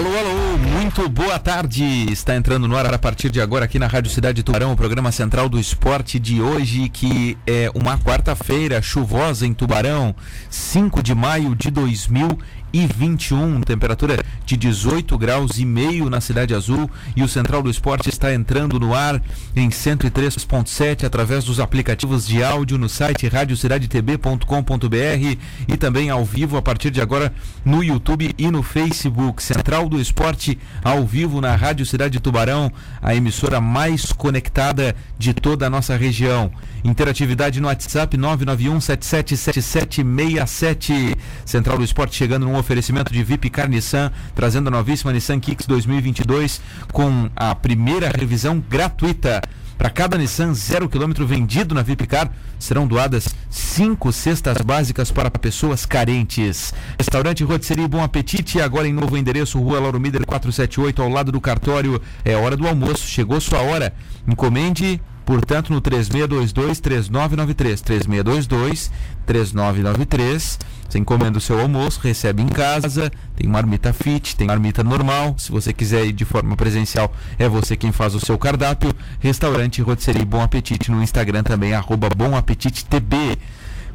Alô, alô, muito boa tarde. Está entrando no ar a partir de agora aqui na Rádio Cidade Tubarão, o programa central do esporte de hoje, que é uma quarta-feira chuvosa em Tubarão, 5 de maio de 2020 e 21, temperatura de 18 graus e meio na Cidade Azul e o Central do Esporte está entrando no ar em 103.7 através dos aplicativos de áudio no site radiocidadetb.com.br e também ao vivo a partir de agora no YouTube e no Facebook. Central do Esporte ao vivo na Rádio Cidade Tubarão, a emissora mais conectada de toda a nossa região. Interatividade no WhatsApp 991 777767. Central do Esporte chegando num oferecimento de VIP Car Nissan, trazendo a novíssima Nissan Kicks 2022 com a primeira revisão gratuita. Para cada Nissan zero quilômetro vendido na Vipcar, serão doadas cinco cestas básicas para pessoas carentes. Restaurante Rotisserie Bom Apetite, agora em novo endereço, Rua Lauro Mider 478, ao lado do cartório. É hora do almoço, chegou sua hora. Encomende Portanto, no 3622-3993, 3622-3993, você encomenda o seu almoço, recebe em casa, tem marmita fit, tem marmita normal. Se você quiser ir de forma presencial, é você quem faz o seu cardápio. Restaurante Rotisserie Bom Apetite no Instagram também, arroba Bom Apetite TB.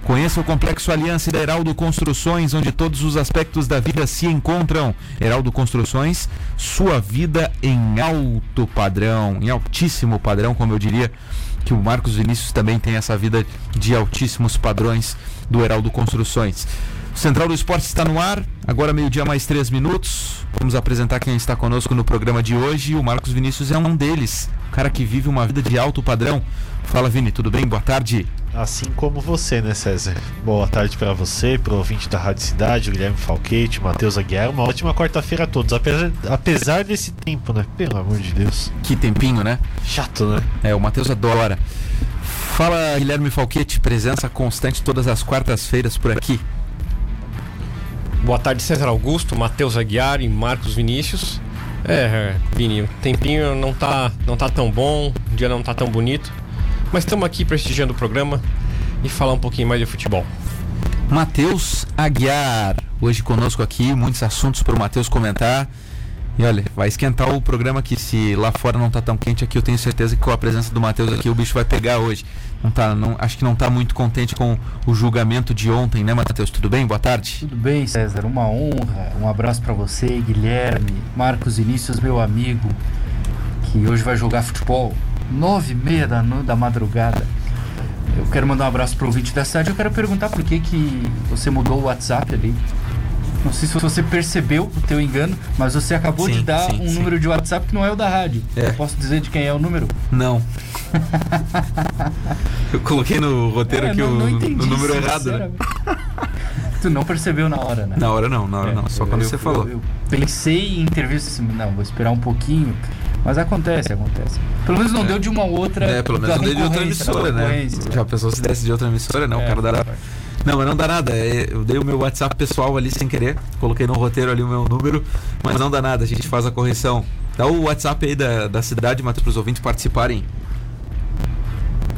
Conheça o Complexo Aliança da Heraldo Construções, onde todos os aspectos da vida se encontram. Heraldo Construções, sua vida em alto padrão, em altíssimo padrão, como eu diria que o Marcos Vinícius também tem essa vida de altíssimos padrões do Heraldo Construções. O Central do Esporte está no ar, agora meio-dia mais três minutos. Vamos apresentar quem está conosco no programa de hoje. O Marcos Vinícius é um deles, o cara que vive uma vida de alto padrão. Fala, Vini, tudo bem? Boa tarde. Assim como você, né, César? Boa tarde para você, pro ouvinte da Rádio Cidade, Guilherme Falquete, Matheus Aguiar. Uma ótima quarta-feira a todos, apesar, apesar desse tempo, né? Pelo amor de Deus. Que tempinho, né? Chato, né? É, o Matheus adora. Fala, Guilherme Falquete, presença constante todas as quartas-feiras por aqui. Boa tarde, César Augusto, Matheus Aguiar e Marcos Vinícius. É, Vini, o tempinho não tá, não tá tão bom, o dia não tá tão bonito. Mas estamos aqui prestigiando o programa e falar um pouquinho mais de futebol. Matheus Aguiar, hoje conosco aqui, muitos assuntos para o Matheus comentar. E olha, vai esquentar o programa aqui. Se lá fora não tá tão quente aqui, eu tenho certeza que com a presença do Matheus aqui o bicho vai pegar hoje. Não tá, não, acho que não tá muito contente com o julgamento de ontem, né, Matheus? Tudo bem? Boa tarde. Tudo bem, César. Uma honra. Um abraço para você, Guilherme, Marcos Inícios, meu amigo, que hoje vai jogar futebol nove e meia da, da madrugada. Eu quero mandar um abraço pro ouvinte da cidade. Eu quero perguntar por que, que você mudou o WhatsApp ali. Não sei se você percebeu o teu engano, mas você acabou Sim, de dar sim, um sim. número de WhatsApp que não é o da rádio. É. Eu posso dizer de quem é o número? Não. eu coloquei no roteiro É, aqui não, o, não entendi, o número errado, né? tu não percebeu na hora, né? Na hora não, na hora não. Só Eu- quando eu- você falou. Eu, pensei em entrevista assim, não, vou esperar um pouquinho. Mas acontece, acontece. Pelo menos não deu de uma outra. É, pelo menos não dei de outra emissora, né? Já pensou se desse de outra emissora, não? É, o cara dará. Não, mas não dá nada. É, Eu dei o meu WhatsApp pessoal ali sem querer. Coloquei no roteiro ali o meu número, mas não dá nada. A gente faz a correção. Dá o WhatsApp aí da, da cidade, Matheus, para os ouvintes participarem.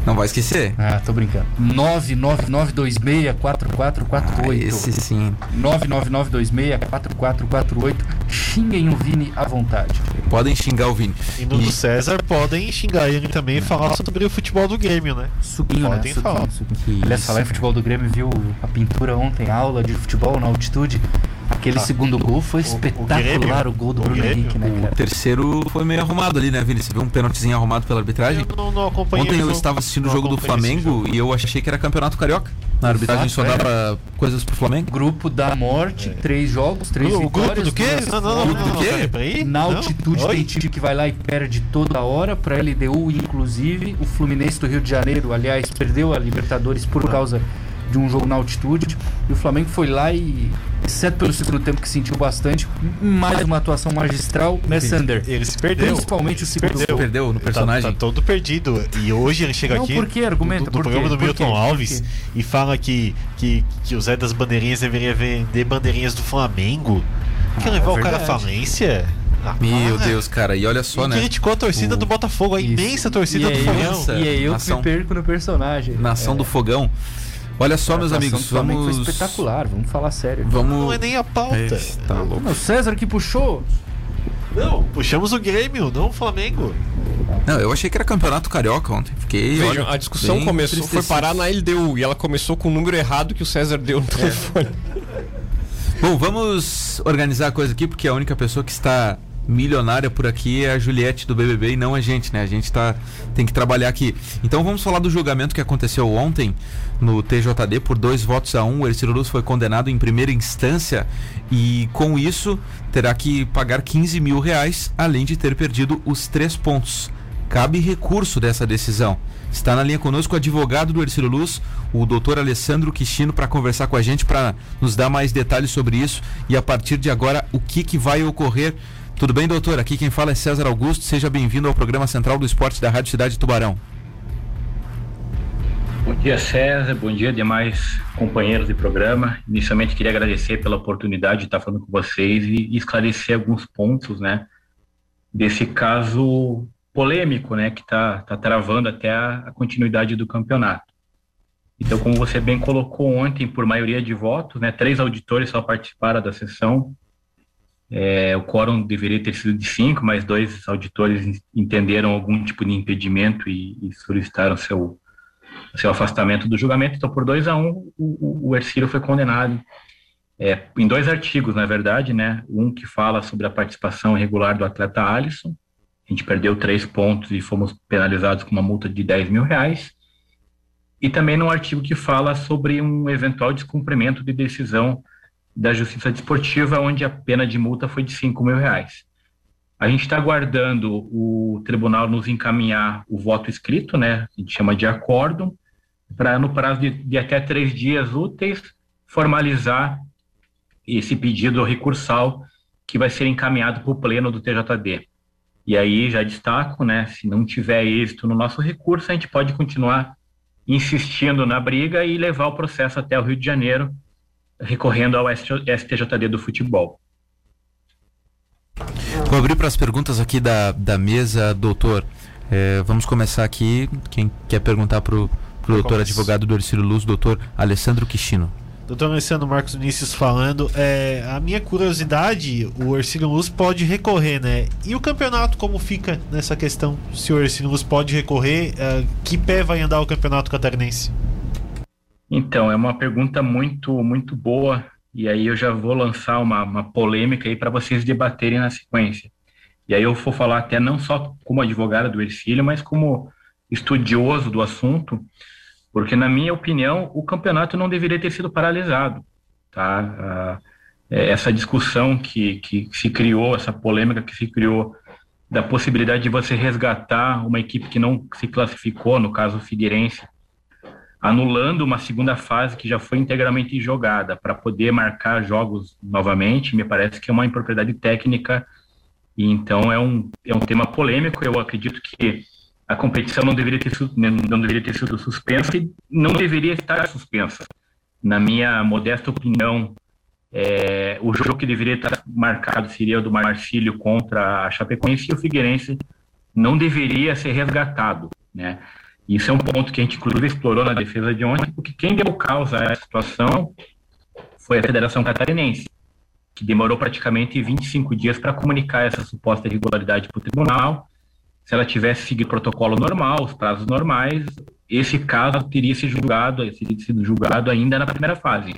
Não vai esquecer. Ah, tô brincando. 999264448. Ah, esse sim. 999264448. Xinguem o Vini à vontade. Podem xingar o Vini. E no do César podem xingar ele também e falar sobre o futebol do Grêmio, né? Suquinho, Podem né? falar. Suquinho, suquinho. Aliás, falar em futebol do Grêmio, viu a pintura ontem, a aula de futebol na altitude. Aquele Ah, segundo gol foi o- o espetacular, Grêmio? o, gol do O Bruno Grêmio? Henrique, né, O cara? terceiro foi meio arrumado ali, né, Vini? Você viu um pênaltizinho arrumado pela arbitragem? Eu não, não acompanhei Ontem o eu jogo. estava assistindo o Não jogo do Flamengo jogo. e eu achei que era campeonato carioca. Na arbitragem só Exato, é. dava coisas pro Flamengo. Grupo da morte, três jogos, três O vitórias. grupo do quê? duas Não, não, não, Grupo não, do não, quê? Na Não? altitude Oi? tem time que vai lá e perde toda hora para LDU, inclusive o Fluminense do Rio de Janeiro, aliás, perdeu a Libertadores por causa de um jogo na altitude. E o Flamengo foi lá e, exceto pelo segundo tempo que sentiu bastante, mais uma atuação magistral, né, Sander? Ele se perdeu. Principalmente o segundo Perdeu. Perdeu no Tá- personagem. Tá, todo perdido. E hoje ele chega Não, aqui por quê? Argumenta, do, do por quê? programa do Milton Alves e fala que, que, que o Zé das Bandeirinhas deveria vender bandeirinhas do Flamengo. Quer Ah, levar é o cara à falência? Ah, Meu. Deus, cara. E olha só, e né? criticou a torcida O- do Botafogo, a Isso. imensa torcida e do é Fogão. E é eu que Nação. me perco no personagem. Nação É, do Fogão. Olha só, meus amigos, vamos. Foi espetacular, vamos falar sério. Vamos. Não é nem a pauta. É, tá louco. Não, o César que puxou. Não, puxamos o Grêmio, não o Flamengo. Não, eu achei que era campeonato carioca ontem. Fiquei. Vejam, olha, a discussão começou, foi parar na LDU e ela começou com o número errado que o César deu no telefone. Bom, vamos organizar a coisa aqui, porque a única pessoa que está milionária por aqui é a Juliette do BBB e não a gente, né? A gente tá, tem que trabalhar aqui. Então vamos falar do julgamento que aconteceu ontem no TJD por dois votos a um. O Ercílio Luz foi condenado em primeira instância e com isso terá que pagar 15 mil reais, além de ter perdido os três pontos. Cabe recurso dessa decisão. Está na linha conosco o advogado do Ercílio Luz, o doutor Alessandro Quistino, para conversar com a gente, para nos dar mais detalhes sobre isso e a partir de agora o que, que vai ocorrer. Tudo bem, doutor? Aqui quem fala é César Augusto. Seja bem-vindo ao programa central do esporte da Rádio Cidade Tubarão. Bom dia, César. Bom dia, demais companheiros de programa. Inicialmente, queria agradecer pela oportunidade de estar falando com vocês e esclarecer alguns pontos, né, desse caso polêmico, né, que está tá travando até a, a continuidade do campeonato. Então, como você bem colocou ontem, por maioria de votos, né, três auditores só participaram da sessão. É, o quórum deveria ter sido de cinco, mas dois auditores entenderam algum tipo de impedimento e, e solicitaram seu seu afastamento do julgamento. Então, por 2 a 1 um, o, o Ercílio foi condenado é, em dois artigos, na verdade, né? Um que fala sobre a participação irregular do atleta Alisson. A gente perdeu três pontos e fomos penalizados com uma multa de 10 mil reais. E também num artigo que fala sobre um eventual descumprimento de decisão da Justiça Desportiva, onde a pena de multa foi de 5 mil reais. A gente está aguardando o tribunal nos encaminhar o voto escrito, né? A gente chama de acórdão, para no prazo de, de, até três dias úteis formalizar esse pedido recursal que vai ser encaminhado para o pleno do TJD. E aí já destaco, né? Se não tiver êxito no nosso recurso, a gente pode continuar insistindo na briga e levar o processo até o Rio de Janeiro, recorrendo ao STJD do futebol. Vou abrir para as perguntas aqui da, da mesa, doutor. É, vamos começar aqui. Quem quer perguntar para o doutor advogado do Ercílio Luz, doutor Alessandro Quistino. Doutor Alessandro Marcos Vinícius falando, é, a minha curiosidade, o Ercílio Luz pode recorrer, né? E o campeonato como fica nessa questão? Se o Ercílio Luz pode recorrer, é, que pé vai andar o campeonato catarinense? Então, é uma pergunta muito, muito boa e aí eu já vou lançar uma, uma polêmica aí para vocês debaterem na sequência. E aí eu vou falar até não só como advogado do Ercílio, mas como estudioso do assunto, porque na minha opinião o campeonato não deveria ter sido paralisado, tá? essa discussão que, que se criou, essa polêmica que se criou da possibilidade de você resgatar uma equipe que não se classificou, no caso o Figueirense, anulando uma segunda fase que já foi integralmente jogada para poder marcar jogos novamente, me parece que é uma impropriedade técnica e então é um, é um tema polêmico. Eu acredito que a competição não deveria ter sido, não deveria ter sido suspensa e não deveria estar suspensa. Na minha modesta opinião, é, o jogo que deveria estar marcado seria o do Marcílio contra a Chapecoense e o Figueirense não deveria ser resgatado, né? Isso é um ponto que a gente, inclusive, explorou na defesa de ontem, porque quem deu causa essa situação foi a Federação Catarinense, que demorou praticamente 25 dias para comunicar essa suposta irregularidade para o tribunal. Se ela tivesse seguido o protocolo normal, os prazos normais, esse caso teria sido julgado, teria sido julgado ainda na primeira fase.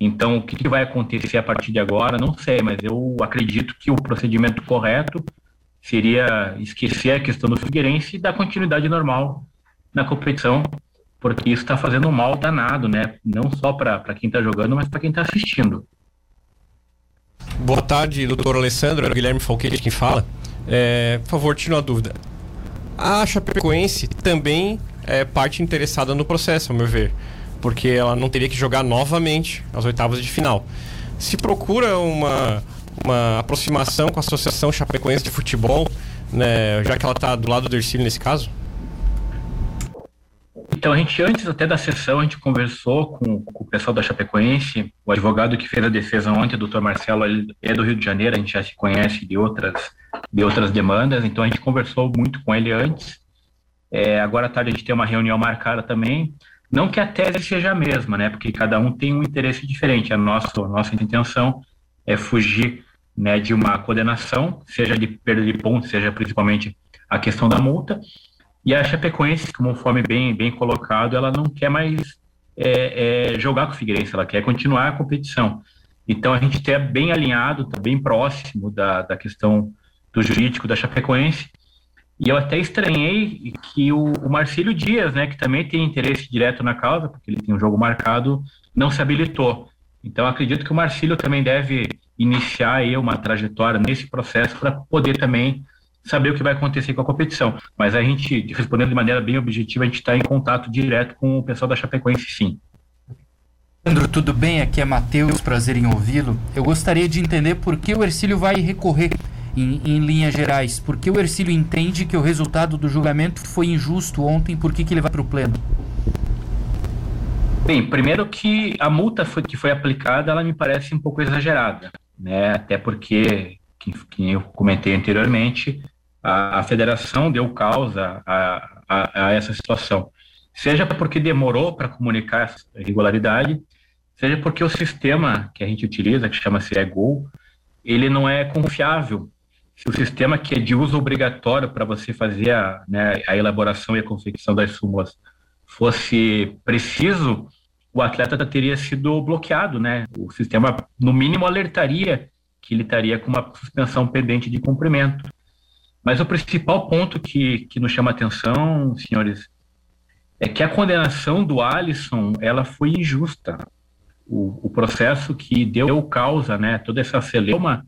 Então, o que vai acontecer a partir de agora, não sei, mas eu acredito que o procedimento correto seria esquecer a questão do Figueirense e dar continuidade normal na competição, porque isso está fazendo um mal danado, né? Não só para quem está jogando, mas para quem está assistindo. Boa tarde, doutor Alessandro. É o Guilherme Falquete quem fala. É, por favor, tire uma dúvida. A Chapecoense também é parte interessada no processo, ao meu ver, porque ela não teria que jogar novamente as oitavas de final. Se procura uma, uma aproximação com a Associação Chapecoense de Futebol, né, já que ela está do lado do Ercílio nesse caso? Então, a gente, antes até da sessão, a gente conversou com, com, o pessoal da Chapecoense, o advogado que fez a defesa ontem, o doutor Marcelo, ele é do Rio de Janeiro, a gente já se conhece de outras, de outras demandas, então a gente conversou muito com ele antes. É, agora à tarde a gente tem uma reunião marcada também. Não que a tese seja a mesma, né? Porque cada um tem um interesse diferente. A nossa, a nossa intenção é fugir né, de uma condenação, seja de perda de pontos, seja principalmente a questão da multa. E a Chapecoense, conforme bem, bem colocado, ela não quer mais é, é, jogar com o Figueirense, ela quer continuar a competição. Então a gente está bem alinhado, está bem próximo da, da questão do jurídico da Chapecoense. E eu até estranhei que o, o Marcílio Dias, né, que também tem interesse direto na causa, porque ele tem um jogo marcado, não se habilitou. Então acredito que o Marcílio também deve iniciar aí uma trajetória nesse processo para poder também saber o que vai acontecer com a competição. Mas a gente, respondendo de maneira bem objetiva, a gente está em contato direto com o pessoal da Chapecoense, sim. Sandro, tudo bem? Aqui é Matheus, prazer em ouvi-lo. Eu gostaria de entender por que o Ercílio vai recorrer em, em, linhas gerais. Por que o Ercílio entende que o resultado do julgamento foi injusto ontem? Por que, que ele vai para o pleno? Bem, primeiro que a multa foi, que foi aplicada, ela me parece um pouco exagerada, né? Até porque, que, que eu comentei anteriormente, a, a federação deu causa a, a, a, essa situação. Seja porque demorou para comunicar essa irregularidade, seja porque o sistema que a gente utiliza, que chama-se EGOL, ele não é confiável. Se o sistema que é de uso obrigatório para você fazer a, né, a elaboração e a confecção das súmulas fosse preciso, o atleta teria sido bloqueado, né? O sistema, no mínimo, alertaria que ele estaria com uma suspensão pendente de cumprimento. Mas o principal ponto que, que nos chama atenção, senhores, é que a condenação do Alisson, ela foi injusta. O, o processo que deu causa, né, toda essa celeuma,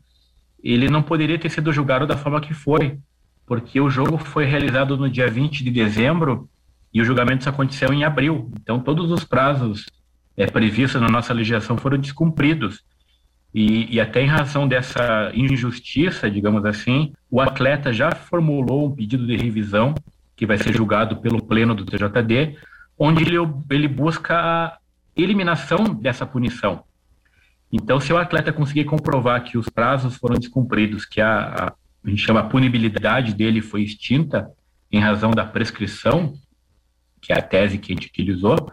ele não poderia ter sido julgado da forma que foi, porque o jogo foi realizado no dia 20 de dezembro e o julgamento aconteceu em abril. Então, todos os prazos é, previstos na nossa legislação foram descumpridos. E, e, até em razão dessa injustiça, digamos assim, o atleta já formulou um pedido de revisão, que vai ser julgado pelo pleno do TJD, onde ele, ele busca a eliminação dessa punição. Então, se o atleta conseguir comprovar que os prazos foram descumpridos, que a, a, a gente chama a punibilidade dele foi extinta em razão da prescrição, que é a tese que a gente utilizou,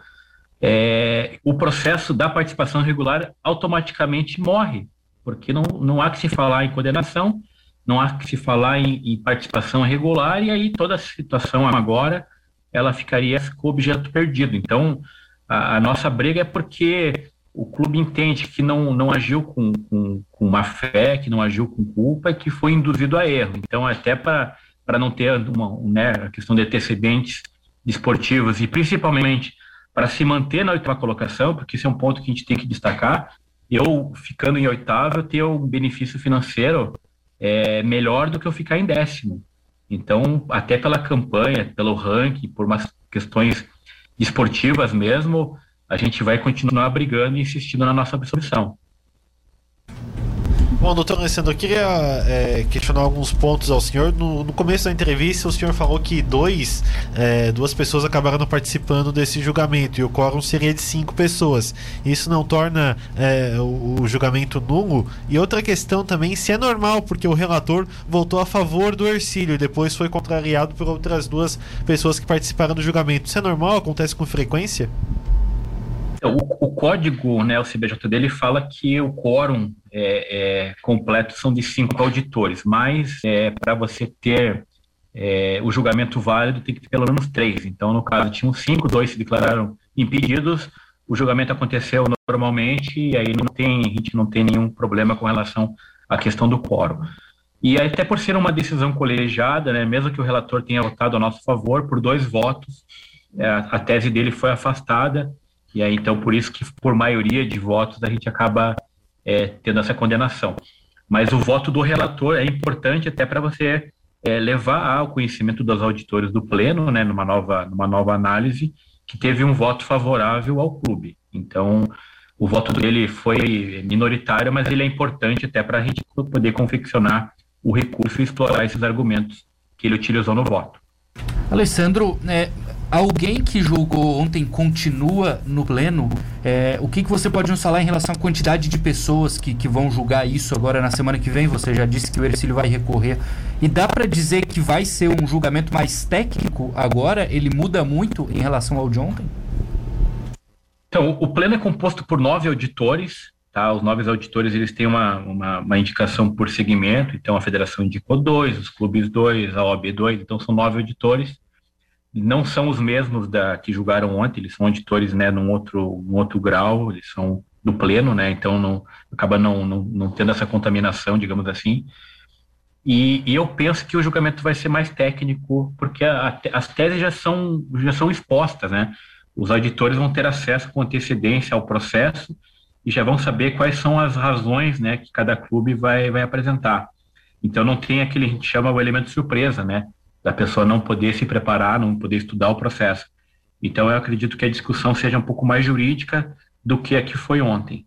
é, o processo da participação regular automaticamente morre, porque não, não há que se falar em condenação, não há que se falar em, em participação regular, e aí toda a situação agora ela ficaria com objeto perdido. Então, a, a, nossa briga é porque o clube entende que não, não agiu com, com, com má fé, que não agiu com culpa e que foi induzido a erro. Então, até para não ter uma, né, a questão de antecedentes desportivos e principalmente para se manter na oitava colocação, porque esse é um ponto que a gente tem que destacar. Eu, ficando em oitavo, eu tenho um benefício financeiro é, melhor do que eu ficar em décimo. Então, até pela campanha, pelo ranking, por umas questões esportivas mesmo, a gente vai continuar brigando e insistindo na nossa absolvição. Bom, doutor Alessandro, eu queria é, questionar alguns pontos ao senhor. No, no, começo da entrevista, o senhor falou que dois, é, duas pessoas acabaram participando desse julgamento e o quórum seria de cinco pessoas. Isso não torna é, o, o, julgamento nulo? E outra questão também, se é normal, porque o relator votou a favor do Ercílio e depois foi contrariado por outras duas pessoas que participaram do julgamento. Isso é normal? Acontece com frequência? O, o, código, né, o CBJ dele fala que o quórum é, é, completo são de cinco auditores, mas é, para você ter é, o julgamento válido tem que ter pelo menos três. Então, no caso, tinham cinco, dois se declararam impedidos, o julgamento aconteceu normalmente e aí não tem, a gente não tem nenhum problema com relação à questão do quórum. E até por ser uma decisão colegiada, né, mesmo que o relator tenha votado a nosso favor por dois votos, é, a tese dele foi afastada e aí, então, por isso que, por maioria de votos, a gente acaba é, tendo essa condenação. Mas o voto do relator é importante até para você é, levar ao conhecimento dos auditores do Pleno, né, numa nova, numa nova análise, que teve um voto favorável ao clube. Então, o voto dele foi minoritário, mas ele é importante até para a gente poder confeccionar o recurso e explorar esses argumentos que ele utilizou no voto. Alessandro, é, alguém que julgou ontem continua no pleno? É, o que, que você pode nos falar em relação à quantidade de pessoas que, que vão julgar isso agora na semana que vem? Você já disse que o Ercílio vai recorrer. E dá para dizer que vai ser um julgamento mais técnico agora? Ele muda muito em relação ao de ontem? Então, o pleno é composto por nove auditores, tá? Os nove auditores eles têm uma, uma, uma, indicação por segmento, então a federação indicou dois, os clubes dois, a OAB dois, então são nove auditores. Não são os mesmos da que julgaram ontem, eles são auditores, né, num outro, num outro grau, eles são do pleno, né? Então não acaba não, não, não tendo essa contaminação, digamos assim. E, e, eu penso que o julgamento vai ser mais técnico, porque a, a, as teses já são, já são expostas, né? Os auditores vão ter acesso com antecedência ao processo e já vão saber quais são as razões né, que cada clube vai, vai apresentar. Então não tem aquele, a gente chama o elemento surpresa, né? Da pessoa não poder se preparar, não poder estudar o processo. Então eu acredito que a discussão seja um pouco mais jurídica do que a que foi ontem.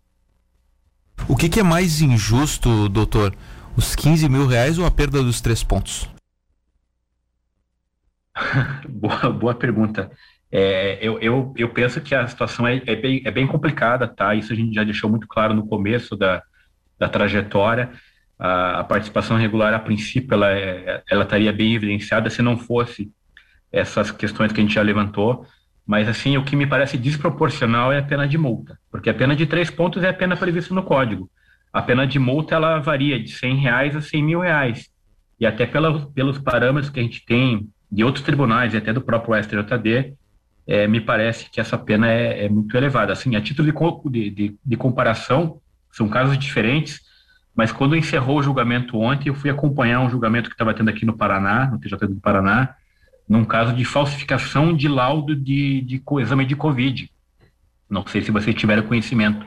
O que, que é mais injusto, doutor? Os 15 mil reais ou a perda dos três pontos? boa, boa pergunta. É, eu, eu, eu penso que a situação é, é, bem, é bem complicada, tá? Isso a gente já deixou muito claro no começo da, da trajetória. A, a participação regular, a princípio, ela, é, ela estaria bem evidenciada se não fosse essas questões que a gente já levantou. Mas, assim, o que me parece desproporcional é a pena de multa, porque a pena de três pontos é a pena prevista no Código. A pena de multa, ela varia de 100 reais a 100 mil reais. E até pela, pelos parâmetros que a gente tem de outros tribunais e até do próprio STJD, é, me parece que essa pena é, é muito elevada. Assim, a título de, de, de, comparação, são casos diferentes, mas quando encerrou o julgamento ontem, eu fui acompanhar um julgamento que estava tendo aqui no Paraná, no TJD do Paraná, num caso de falsificação de laudo de, de, de exame de Covid. Não sei se vocês tiveram conhecimento.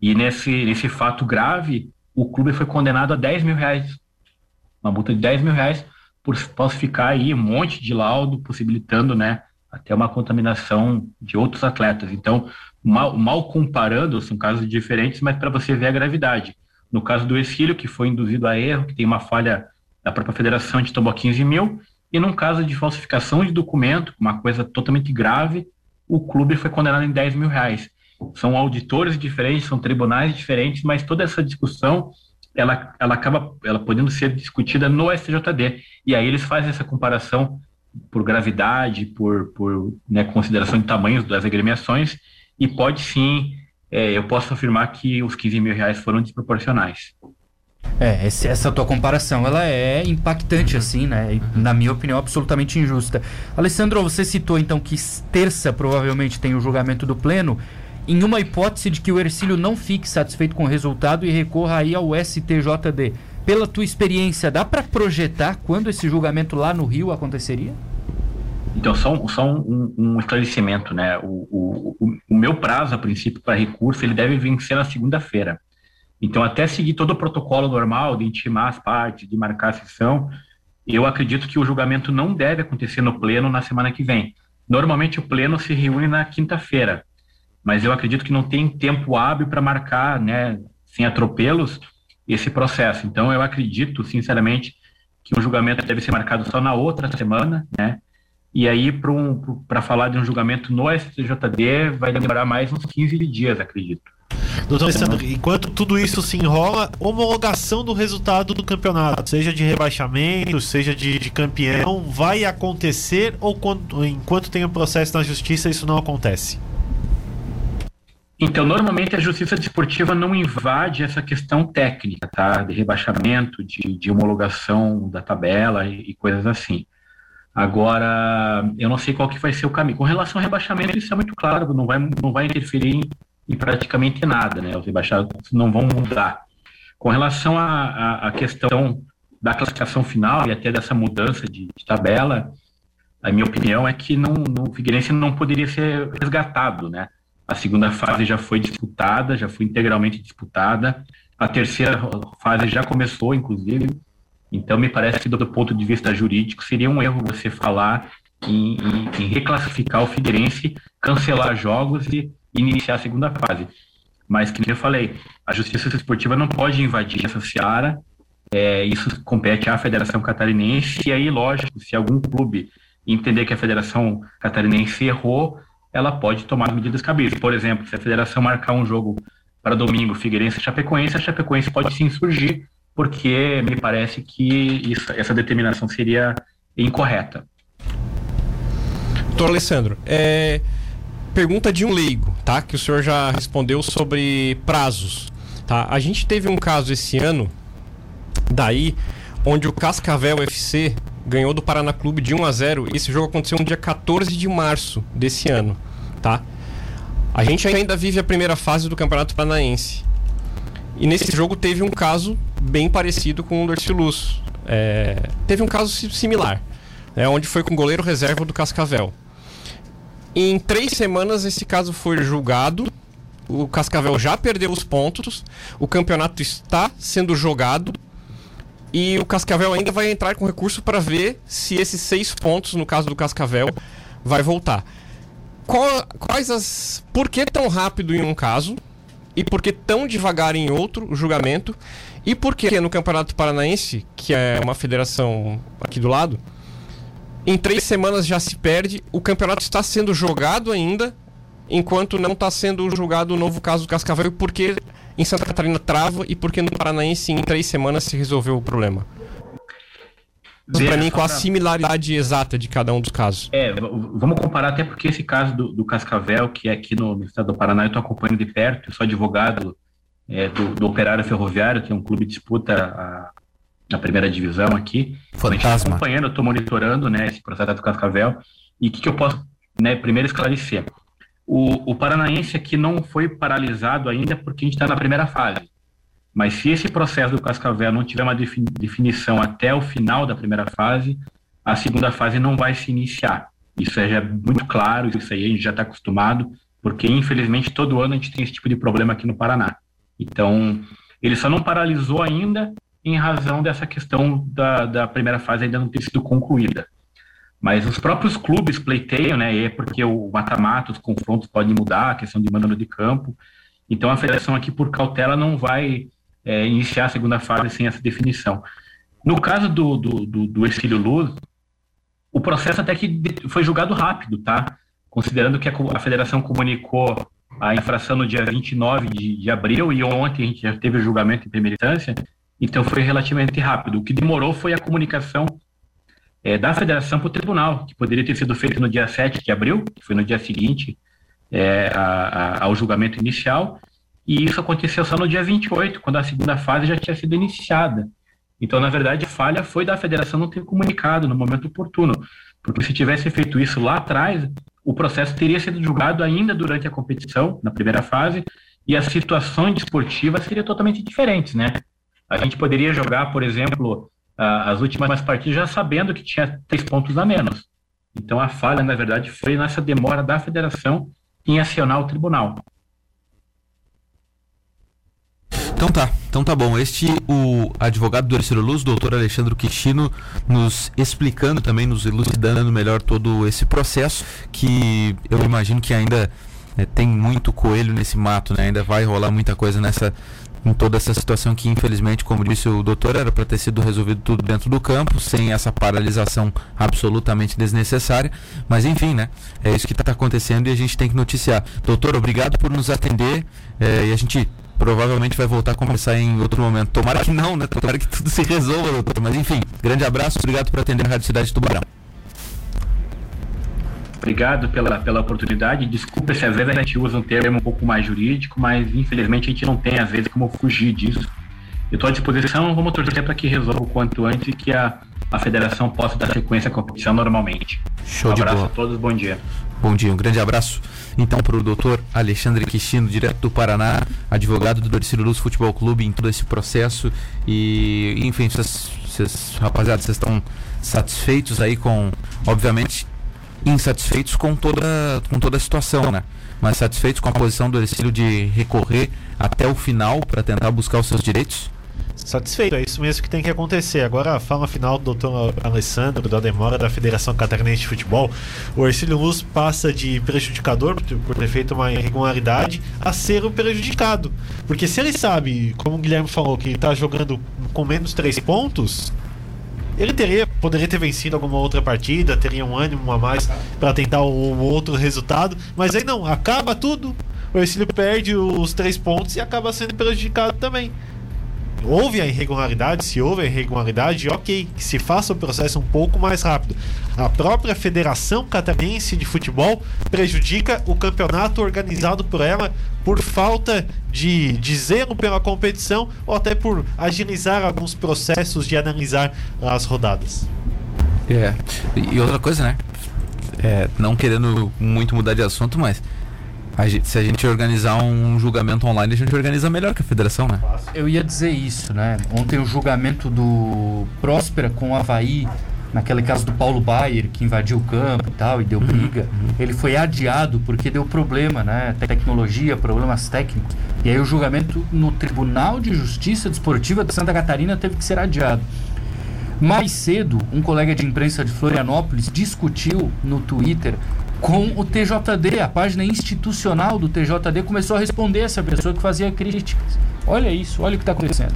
E nesse, nesse fato grave, o clube foi condenado a 10 mil reais. Uma multa de 10 mil reais por falsificar aí um monte de laudo, possibilitando, né, até uma contaminação de outros atletas. Então, mal, mal comparando, são casos diferentes, mas para você ver a gravidade. No caso do Exílio, que foi induzido a erro, que tem uma falha da própria federação, a gente tomou 15 mil, e num caso de falsificação de documento, uma coisa totalmente grave, o clube foi condenado em 10 mil reais. São auditores diferentes, são tribunais diferentes, mas toda essa discussão ela, ela acaba ela podendo ser discutida no STJD. E aí eles fazem essa comparação por gravidade, por, por né, consideração de tamanhos das agremiações, e pode sim, é, eu posso afirmar que os 15 mil reais foram desproporcionais. É, essa tua comparação, ela é impactante, assim, né? Na minha opinião, absolutamente injusta. Alessandro, você citou então que terça provavelmente tem o julgamento do pleno. Em uma hipótese de que o Ercílio não fique satisfeito com o resultado e recorra aí ao STJD, pela tua experiência, dá para projetar quando esse julgamento lá no Rio aconteceria? Então, só, só um, um esclarecimento, né? O, o, o, meu prazo, a princípio, para recurso, ele deve vencer na segunda-feira. Então, até seguir todo o protocolo normal de intimar as partes, de marcar a sessão, eu acredito que o julgamento não deve acontecer no pleno na semana que vem. Normalmente, o pleno se reúne na quinta-feira, mas eu acredito que não tem tempo hábil para marcar, né, sem atropelos, esse processo. Então, eu acredito, sinceramente, que o julgamento deve ser marcado só na outra semana, né? E aí, para um, falar de um julgamento no STJD, vai demorar mais uns 15 dias, acredito. Doutor Alessandro, enquanto tudo isso se enrola, homologação do resultado do campeonato, seja de rebaixamento, seja de, de campeão, vai acontecer ou quando, enquanto tem o processo na justiça isso não acontece? Então, normalmente a justiça desportiva não invade essa questão técnica, tá? De rebaixamento, de, de homologação da tabela e, e, coisas assim. Agora, eu não sei qual que vai ser o caminho. Com relação ao rebaixamento, isso é muito claro, não vai, não vai interferir em, em praticamente nada, né? Os rebaixados não vão mudar. Com relação à questão da classificação final e até dessa mudança de, de tabela, a minha opinião é que não, não, o Figueirense não poderia ser resgatado, né? A segunda fase já foi disputada, já foi integralmente disputada. A terceira fase já começou, inclusive. Então, me parece que, do ponto de vista jurídico, seria um erro você falar em, em, em reclassificar o Figueirense, cancelar jogos e iniciar a segunda fase. Mas, como eu falei, a justiça esportiva não pode invadir essa seara. É, isso compete à Federação Catarinense. E aí, lógico, se algum clube entender que a Federação Catarinense errou, ela pode tomar medidas cabíveis. Por exemplo, se a federação marcar um jogo para domingo, Figueirense e Chapecoense, a Chapecoense pode sim surgir, porque me parece que isso, essa determinação seria incorreta. Doutor Alessandro, é, pergunta de um leigo, tá? Que o senhor já respondeu sobre prazos. Tá? A gente teve um caso esse ano, daí, onde o Cascavel FC ganhou do Paraná Clube de 1 a 0 Esse jogo aconteceu no dia 14 de março desse ano, tá? A gente ainda vive a primeira fase do Campeonato Paranaense. E nesse jogo teve um caso bem parecido com o do Ercilus. É, teve um caso similar, né, onde foi com o goleiro reserva do Cascavel. Em três semanas esse caso foi julgado. O Cascavel já perdeu os pontos. O campeonato está sendo jogado. E o Cascavel ainda vai entrar com recurso para ver se esses seis pontos, no caso do Cascavel, vai voltar. Qual, quais as. Por que tão rápido em um caso? E por que tão devagar em outro o julgamento? E por que no Campeonato Paranaense, que é uma federação aqui do lado, em três semanas já se perde, o campeonato está sendo jogado ainda, enquanto não está sendo julgado o novo caso do Cascavel, e por que em Santa Catarina trava e por que no Paranaense em três semanas se resolveu o problema? Para mim, qual a similaridade exata de cada um dos casos? É, vamos comparar até porque esse caso do, do Cascavel, que é aqui no, no, estado do Paraná, eu estou acompanhando de perto, eu sou advogado é, do, do, Operário Ferroviário, que é um clube de disputa a, a primeira divisão aqui. Fantasma. acompanhando, estou monitorando né, esse processo do Cascavel. E o que, que, eu posso né, primeiro esclarecer? O, o Paranaense aqui não foi paralisado ainda porque a gente está na primeira fase. Mas se esse processo do Cascavel não tiver uma definição até o final da primeira fase, a segunda fase não vai se iniciar. Isso é muito claro, isso aí a gente já está acostumado, porque infelizmente todo ano a gente tem esse tipo de problema aqui no Paraná. Então, ele só não paralisou ainda em razão dessa questão da, da primeira fase ainda não ter sido concluída. Mas os próprios clubes pleiteiam, né? É porque o mata-mata, os confrontos podem mudar, a questão de mando de campo. Então a federação aqui, por cautela, não vai é, iniciar a segunda fase sem essa definição. No caso do, do, do, do Exílio Luz, o processo até que foi julgado rápido, tá? Considerando que a, a federação comunicou a infração no dia 29 de, de abril e ontem a gente já teve o julgamento em primeira instância, então foi relativamente rápido. O que demorou foi a comunicação é, da federação para o tribunal, que poderia ter sido feito no dia 7 de abril, que foi no dia seguinte é, a, a, ao julgamento inicial, e isso aconteceu só no dia 28, quando a segunda fase já tinha sido iniciada. Então, na verdade, a falha foi da federação não ter comunicado no momento oportuno, porque se tivesse feito isso lá atrás, o processo teria sido julgado ainda durante a competição, na primeira fase, e as situações desportivas seriam totalmente diferentes, né? A gente poderia jogar, por exemplo, as últimas partidas já sabendo que tinha três pontos a menos. Então, a falha, na verdade, foi nessa demora da federação em acionar o tribunal. Então tá, então tá bom. Este o advogado do Ercílio Luz, doutor Alexandre Quixino, nos explicando também, nos elucidando melhor todo esse processo, que eu imagino que ainda é, tem muito coelho nesse mato, né? Ainda vai rolar muita coisa nessa em toda essa situação que infelizmente, como disse o doutor, era para ter sido resolvido tudo dentro do campo, sem essa paralisação absolutamente desnecessária. Mas enfim, né? É isso que está acontecendo e a gente tem que noticiar. Doutor, obrigado por nos atender é, e a gente provavelmente vai voltar a conversar em outro momento. Tomara que não, né? Tomara que tudo se resolva, doutor. Mas enfim, grande abraço, obrigado por atender a Rádio Cidade de Tubarão. Obrigado pela, pela oportunidade. Desculpa se às vezes a gente usa um termo um pouco mais jurídico, mas infelizmente a gente não tem às vezes como fugir disso. Eu estou à disposição, vamos torcer para que resolva o quanto antes e que a, a federação possa dar sequência à competição normalmente. Show um de abraço bola. a todos, bom dia. Bom dia, um grande abraço. Então, para o doutor Alexandre Quixino, direto do Paraná, advogado do Dorcílio Luz Futebol Clube, em todo esse processo. E, enfim, vocês, rapaziada, vocês estão satisfeitos aí com, obviamente, insatisfeitos com toda, com toda a situação, né? Mas satisfeitos com a posição do Ercílio de recorrer até o final para tentar buscar os seus direitos? Satisfeito, é isso mesmo que tem que acontecer. Agora, a fala final do doutor Alessandro, da demora da Federação Catarinense de Futebol. O Ercílio Luz passa de prejudicador, por ter feito uma irregularidade, a ser o prejudicado. Porque se ele sabe, como o Guilherme falou, que está jogando com menos três pontos, ele teria, poderia ter vencido alguma outra partida, teria um ânimo a mais para tentar o, outro resultado, mas aí não, acaba tudo. O Ercílio perde os três pontos e acaba sendo prejudicado também. Houve a irregularidade, se houve a irregularidade, ok, que se faça o processo um pouco mais rápido. A própria Federação Catarinense de Futebol prejudica o campeonato organizado por ela por falta de, de zelo pela competição ou até por agilizar alguns processos de analisar as rodadas. É. E outra coisa, né? É, não querendo muito mudar de assunto, mas a gente, se a gente organizar um julgamento online, a gente organiza melhor que a federação, né? Eu ia dizer isso, né? Ontem o julgamento do Próspera com o Havaí, naquele caso do Paulo Baier, que invadiu o campo e tal, e deu briga, ele foi adiado porque deu problema, né? Tecnologia, problemas técnicos. E aí o julgamento no Tribunal de Justiça Desportiva de Santa Catarina teve que ser adiado. Mais cedo, um colega de imprensa de Florianópolis discutiu no Twitter com o TJD, a página institucional do TJD começou a responder essa pessoa que fazia críticas. Olha isso, olha o que está acontecendo.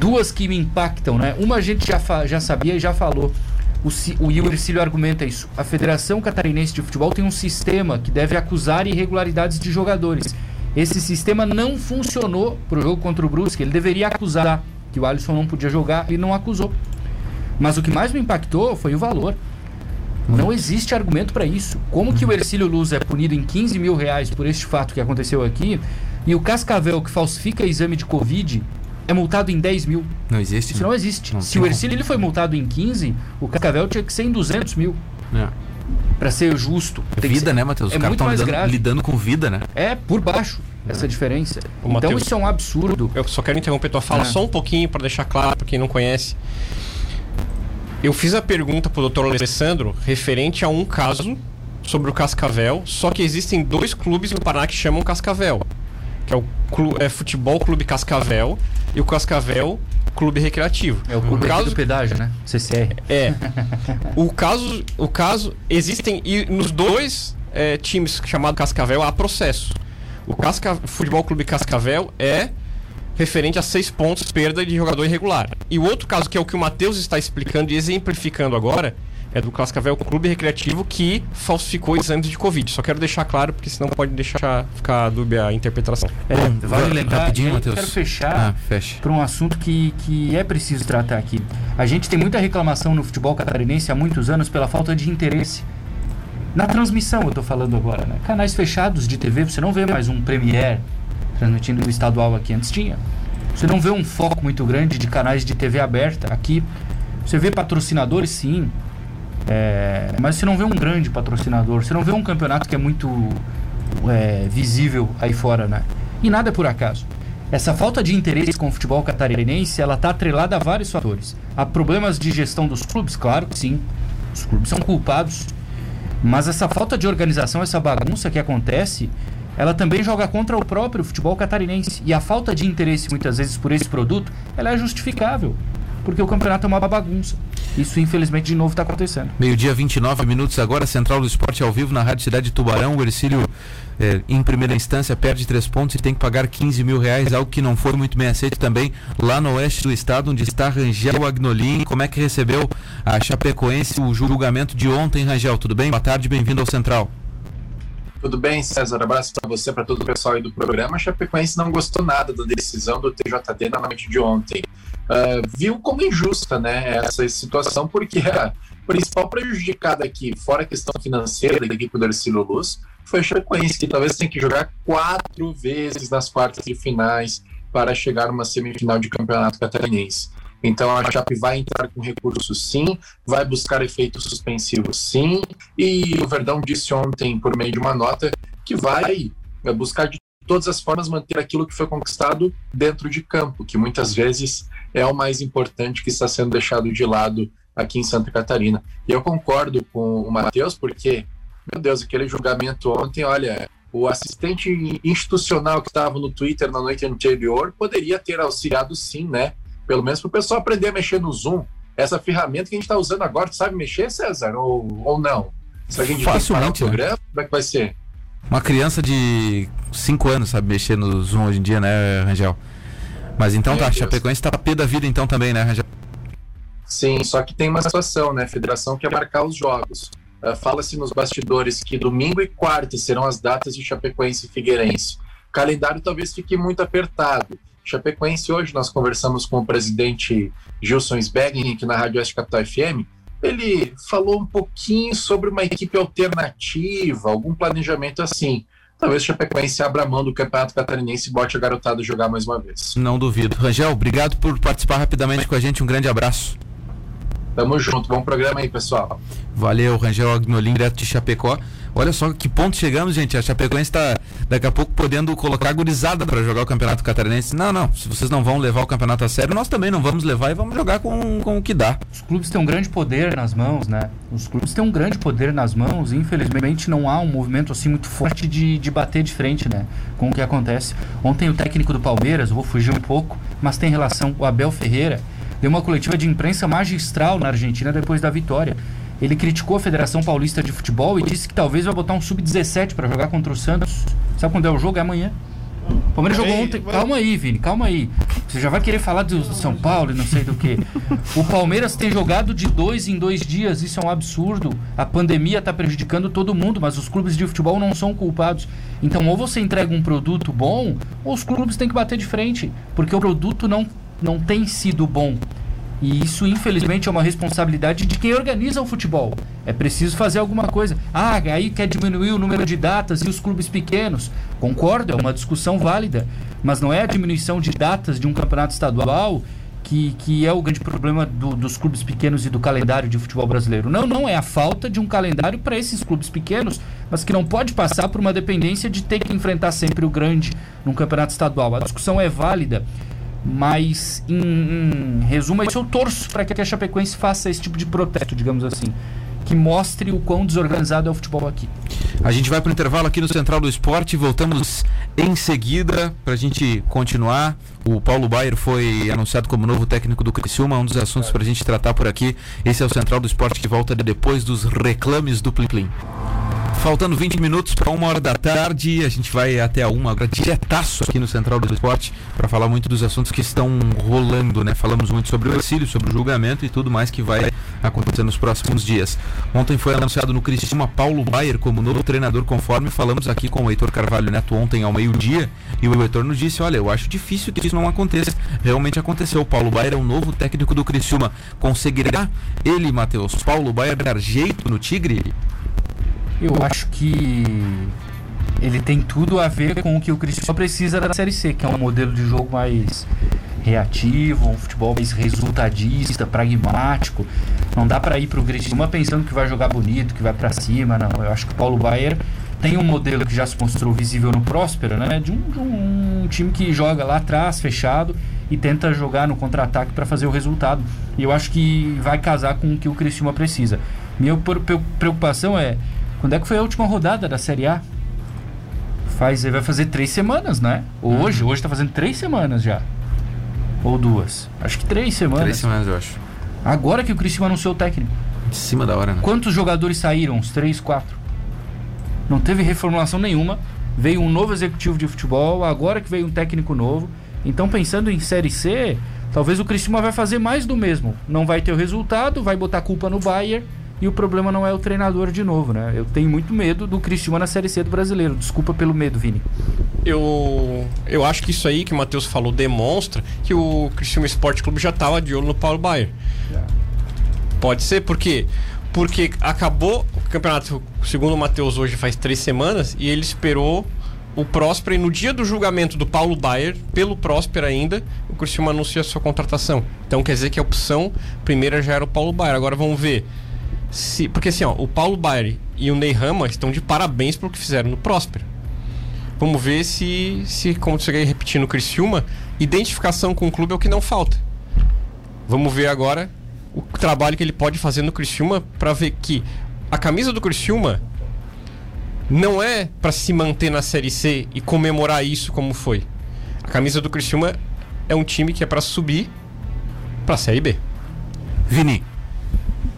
Duas que me impactam, né? Uma a gente já, já sabia e já falou. O, o Ercílio argumenta isso. A Federação Catarinense de Futebol tem um sistema que deve acusar irregularidades de jogadores. Esse sistema não funcionou para o jogo contra o Brusque. Ele deveria acusar que o Alisson não podia jogar e não acusou. Mas o que mais me impactou foi o valor. Não existe argumento para isso. Como que o Ercílio Luz é punido em 15 mil reais por este fato que aconteceu aqui e o Cascavel que falsifica exame de Covid é multado em 10 mil? Não existe. Isso né? não existe. Não Se o Ercílio ele foi multado em 15, o Cascavel tinha que ser em 200 mil. É. Para ser justo. É vida, né, Matheus? É Os caras estão lidando, lidando, com vida, né? É, por baixo essa diferença. Ô, então Mateus, isso é um absurdo. Eu só quero interromper tua fala é. só um pouquinho para deixar claro para quem não conhece. Eu fiz a pergunta pro Dr. Alessandro referente a um caso sobre o Cascavel, só que existem dois clubes no Paraná que chamam Cascavel, que é o Clu é, Futebol Clube Cascavel e o Cascavel Clube Recreativo. É o clube o caso, do pedágio, né? CCR. É. o caso, o caso existem e nos dois é, times chamados Cascavel há processo. O Casca, Futebol Clube Cascavel é referente a seis pontos perda de jogador irregular. E o outro caso, que é o que o Matheus está explicando e exemplificando agora, é do Cascavel Clube Recreativo que falsificou exames de Covid. Só quero deixar claro, porque senão pode deixar ficar dúbia a interpretação. É, vale lembrar, rapidinho, Matheus. quero fechar ah, para um assunto que, que é preciso tratar aqui. A gente tem muita reclamação no futebol catarinense há muitos anos pela falta de interesse. Na transmissão, eu estou falando agora, né? Canais fechados de TV, você não vê mais um Premier, transmitindo o estadual aqui antes tinha. Você não vê um foco muito grande de canais de TV aberta aqui. Você vê patrocinadores, sim, é, mas você não vê um grande patrocinador. Você não vê um campeonato que é muito é, visível aí fora, né? E nada é por acaso. Essa falta de interesse com o futebol catarinense, ela está atrelada a vários fatores. Há problemas de gestão dos clubes, claro que sim. Os clubes são culpados. Mas essa falta de organização, essa bagunça que acontece, ela também joga contra o próprio futebol catarinense. E a falta de interesse, muitas vezes, por esse produto, ela é justificável. Porque o campeonato é uma bagunça. Isso, infelizmente, de novo está acontecendo. Meio-dia, 29 minutos agora, Central do Esporte ao vivo na Rádio Cidade de Tubarão. O Ercílio, é, em primeira instância, perde três pontos e tem que pagar 15 mil reais, algo que não foi muito bem aceito também lá no oeste do estado, onde está Rangel Agnolin. Como é que recebeu a Chapecoense o julgamento de ontem, Rangel? Tudo bem? Boa tarde, bem-vindo ao Central. Tudo bem, César? Abraço para você, para todo o pessoal aí do programa. A Chapecoense não gostou nada da decisão do TJD na noite de ontem. Uh, viu como injusta né, essa situação, porque a principal prejudicada aqui, fora a questão financeira da equipe do Ercílio Luz, foi a Chapecoense, que talvez tenha que jogar quatro vezes nas quartas de finais para chegar numa semifinal de campeonato catarinense. Então a Chape vai entrar com recursos sim, vai buscar efeitos suspensivos sim, e o Verdão disse ontem, por meio de uma nota, que vai é, buscar de todas as formas manter aquilo que foi conquistado dentro de campo, que muitas vezes é o mais importante que está sendo deixado de lado aqui em Santa Catarina. E eu concordo com o Matheus, porque, meu Deus, aquele julgamento ontem, olha, o assistente institucional que estava no Twitter na noite anterior poderia ter auxiliado sim, né? Pelo menos para o pessoal aprender a mexer no Zoom. Essa ferramenta que a gente está usando agora, tu sabe mexer, César? Ou, ou não? Se a gente Facilmente, o né? programa, né? como é que vai ser? Uma criança de 5 anos sabe mexer no Zoom hoje em dia, né, Rangel? Mas então Meu tá, Deus. Chapecoense tá pé da vida então também, né, Rangel? Sim, só que tem uma situação, né? A federação quer marcar os jogos. Uh, Fala-se nos bastidores que domingo e quarta serão as datas de Chapecoense e Figueirense. O calendário talvez fique muito apertado. Chapecoense. Hoje nós conversamos com o presidente Gilson Sbergen aqui na Rádio Oeste Capital FM. Ele falou um pouquinho sobre uma equipe alternativa, algum planejamento assim. Talvez o Chapecoense abra mão do Campeonato Catarinense e bote a garotada jogar mais uma vez. Não duvido. Rangel, obrigado por participar rapidamente com a gente. Um grande abraço. Tamo junto. Bom programa aí, pessoal. Valeu, Rangel Agnolin, direto de Chapecó. Olha só que ponto chegamos, gente. A Chapecoense está daqui a pouco podendo colocar gurizada para jogar o Campeonato Catarinense. Não, não. Se vocês não vão levar o campeonato a sério, nós também não vamos levar e vamos jogar com, com o que dá. Os clubes têm um grande poder nas mãos, né? Os clubes têm um grande poder nas mãos e infelizmente não há um movimento assim muito forte de, de bater de frente, né? Com o que acontece. Ontem o técnico do Palmeiras, vou fugir um pouco, mas tem relação, o Abel Ferreira, deu uma coletiva de imprensa magistral na Argentina depois da vitória. Ele criticou a Federação Paulista de Futebol e disse que talvez vai botar um sub-17 para jogar contra o Santos. Sabe quando é o jogo? É amanhã. O Palmeiras jogou ontem. Calma aí, Vini, calma aí. Você já vai querer falar do São Paulo e não sei do que. O Palmeiras tem jogado de dois em dois dias, isso é um absurdo. A pandemia está prejudicando todo mundo, mas os clubes de futebol não são culpados. Então, ou você entrega um produto bom, ou os clubes têm que bater de frente, porque o produto não, não tem sido bom. E isso, infelizmente, é uma responsabilidade de quem organiza o futebol. É preciso fazer alguma coisa. Ah, aí quer diminuir o número de datas e os clubes pequenos. Concordo, é uma discussão válida. Mas não é a diminuição de datas de um campeonato estadual que, que é o grande problema do, dos clubes pequenos e do calendário de futebol brasileiro. Não, não, é a falta de um calendário para esses clubes pequenos, mas que não pode passar por uma dependência de ter que enfrentar sempre o grande num campeonato estadual. A discussão é válida. Mas, em, em resumo, é eu torço para que a Chapecoense faça esse tipo de protesto, digamos assim. Que mostre o quão desorganizado é o futebol aqui. A gente vai para o intervalo aqui no Central do Esporte. Voltamos em seguida para a gente continuar. O Paulo Baier foi anunciado como novo técnico do Criciúma, um dos assuntos para a gente tratar por aqui. Esse é o Central do Esporte que volta depois dos reclames do Plim Plim. Faltando 20 minutos para uma hora da tarde, a gente vai até a uma, agora diretaço aqui no Central do Esporte, para falar muito dos assuntos que estão rolando, né? Falamos muito sobre o exílio, sobre o julgamento e tudo mais que vai acontecer nos próximos dias. Ontem foi anunciado no Criciúma Paulo Baier como novo treinador, conforme falamos aqui com o Heitor Carvalho Neto ontem ao meio-dia, e o Heitor nos disse, olha, eu acho difícil que isso não aconteça. Realmente aconteceu. O Paulo Baier é o novo técnico do Criciúma. Conseguirá ele, Matheus, Paulo Baier dar jeito no Tigre? Eu acho que ele tem tudo a ver com o que o Criciúma precisa da Série C, que é um modelo de jogo mais reativo, um futebol mais resultadista, pragmático. Não dá para ir pro Criciúma pensando que vai jogar bonito, que vai para cima, não. Eu acho que o Paulo Baier tem um modelo que já se mostrou visível no Próspera, né? De um, de um time que joga lá atrás, fechado, e tenta jogar no contra-ataque para fazer o resultado. E eu acho que vai casar com o que o Criciúma precisa. Minha preocupação é quando é que foi a última rodada da Série A? Faz, vai fazer três semanas, né? Hoje, uhum. hoje tá fazendo três semanas já. Ou duas. Acho que três semanas. Três semanas, eu acho. Agora que o Cristiano anunciou o técnico. De cima da hora, né? Quantos jogadores saíram? Uns três, quatro. Não teve reformulação nenhuma. Veio um novo executivo de futebol, agora que veio um técnico novo. Então, pensando em Série C, talvez o Cristiano vai fazer mais do mesmo. Não vai ter o resultado, vai botar culpa no Bayern e o problema não é o treinador de novo, né? Eu tenho muito medo do Cristiano na Série C do brasileiro. Desculpa pelo medo, Vini. Eu, eu acho que isso aí que o Matheus falou demonstra que o Cristiano Esporte Clube já estava de olho no Paulo Baier. Pode ser, por quê? Porque acabou o campeonato, segundo o Matheus, hoje faz três semanas, e ele esperou o Próspera e no dia do julgamento do Paulo Baier, pelo Próspera ainda, o Cristiano anuncia a sua contratação. Então quer dizer que a opção primeira já era o Paulo Baier. Agora vamos ver se, porque assim, ó, o Paulo Baier e o Ney Rama estão de parabéns pelo que fizeram no Próspero. Vamos ver se, se como você repetindo no Criciúma, identificação com o clube é o que não falta. Vamos ver agora o trabalho que ele pode fazer no Criciúma para ver que a camisa do Criciúma não é para se manter na Série C e comemorar isso como foi. A camisa do Criciúma é um time que é para subir para a Série B. Vini,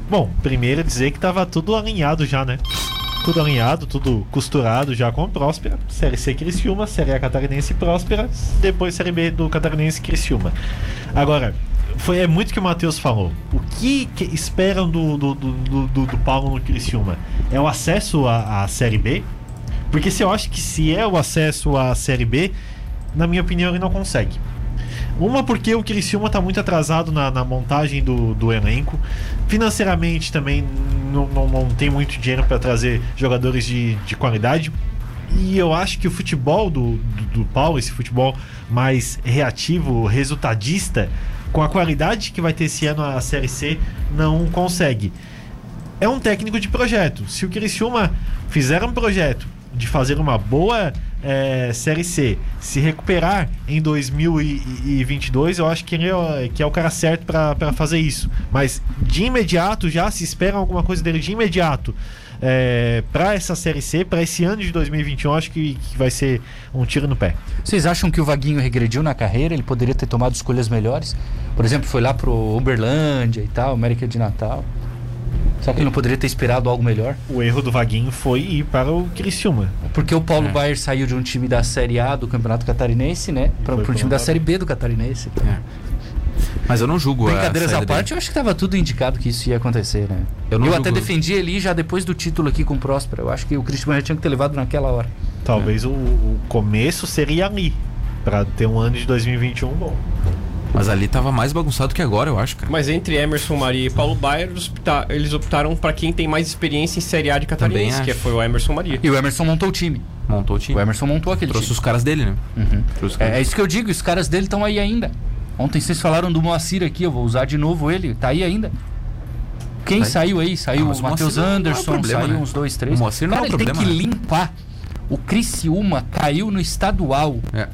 Bom, primeiro dizer que tava tudo alinhado já, né? Tudo alinhado, tudo costurado já com o Próspera. Série C Criciúma, Série A Catarinense Próspera, depois Série B do Catarinense Criciúma. Agora, foi, é muito que o Matheus falou. O que, que esperam do, do, do, do, do Paulo no Criciúma? É o acesso à, à Série B? Porque se eu acho que se é o acesso à Série B, na minha opinião, ele não consegue. Uma porque o Criciúma tá muito atrasado na, na montagem do, do elenco. Financeiramente também não, não, não tem muito dinheiro para trazer jogadores de, de qualidade. E eu acho que o futebol do, do, do Paulo, esse futebol mais reativo, resultadista, com a qualidade que vai ter esse ano a Série C, não consegue. É um técnico de projeto. Se o Criciúma fizer um projeto de fazer uma boa é, Série C, se recuperar em 2022, eu acho que ele é, que é o cara certo para fazer isso. Mas de imediato já se espera alguma coisa dele de imediato. É, para essa Série C, para esse ano de 2021, acho que, que vai ser um tiro no pé. Vocês acham que o Vaguinho regrediu na carreira? Ele poderia ter tomado escolhas melhores? Por exemplo, foi lá pro Uberlândia e tal, América de Natal. Será que ele não poderia ter esperado algo melhor? O erro do Vaguinho foi ir para o Criciúma. Porque o Paulo É. Baier saiu de um time da Série A do Campeonato Catarinense, né? Para um time da. Série B do Catarinense. Mas eu não julgo Brincadeiras à parte, eu acho que estava tudo indicado que isso ia acontecer, né? Eu Eu, não até defendi ele já depois do título aqui com o Próspera. Eu acho que o Cristiano já tinha que ter levado naquela hora. Talvez o, o começo seria ali. Para ter um ano de 2021 bom. Mas ali tava mais bagunçado que agora, eu acho, cara. Mas entre Emerson Maria e Paulo Baier, eles opta- eles optaram para quem tem mais experiência em Série A de Catarinense, que foi o Emerson Maria. E o Emerson montou o time. Montou o time. O Emerson montou aquele Trouxe time. os caras dele, né? Uhum. Trouxe os É, caras. é isso que eu digo, os caras dele estão aí ainda. Ontem vocês falaram do Moacir aqui, eu vou usar de novo ele, tá aí ainda. Quem Tá aí. saiu aí? Saiu Ah, o o Matheus é Anderson, problema, saiu né? uns dois, três. O Moacir não Cara, é um ele tem problema, que né? limpar. O Criciúma caiu no estadual. É.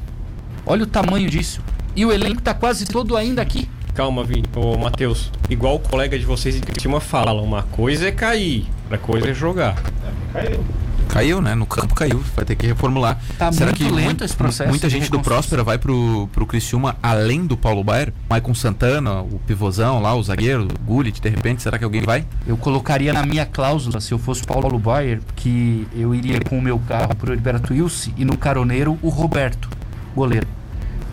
Olha o tamanho disso. E o elenco tá quase todo ainda aqui. Calma, Vini. Ô, Matheus. Igual o colega de vocês de Criciúma fala, uma coisa é cair, outra coisa é jogar. Caiu. Caiu, né? No campo caiu. Vai ter que reformular. Tá Será muito que lento muito- esse processo muita gente do. Próspera vai pro, pro Criciúma além do Paulo Baier? Maicon Santana, o pivôzão lá, o zagueiro, o Gullit, de repente, será que alguém vai? Eu colocaria na minha cláusula, se eu fosse o Paulo Baier, que eu iria com o meu carro pro Heriberto Wilson e no caroneiro o Roberto, goleiro.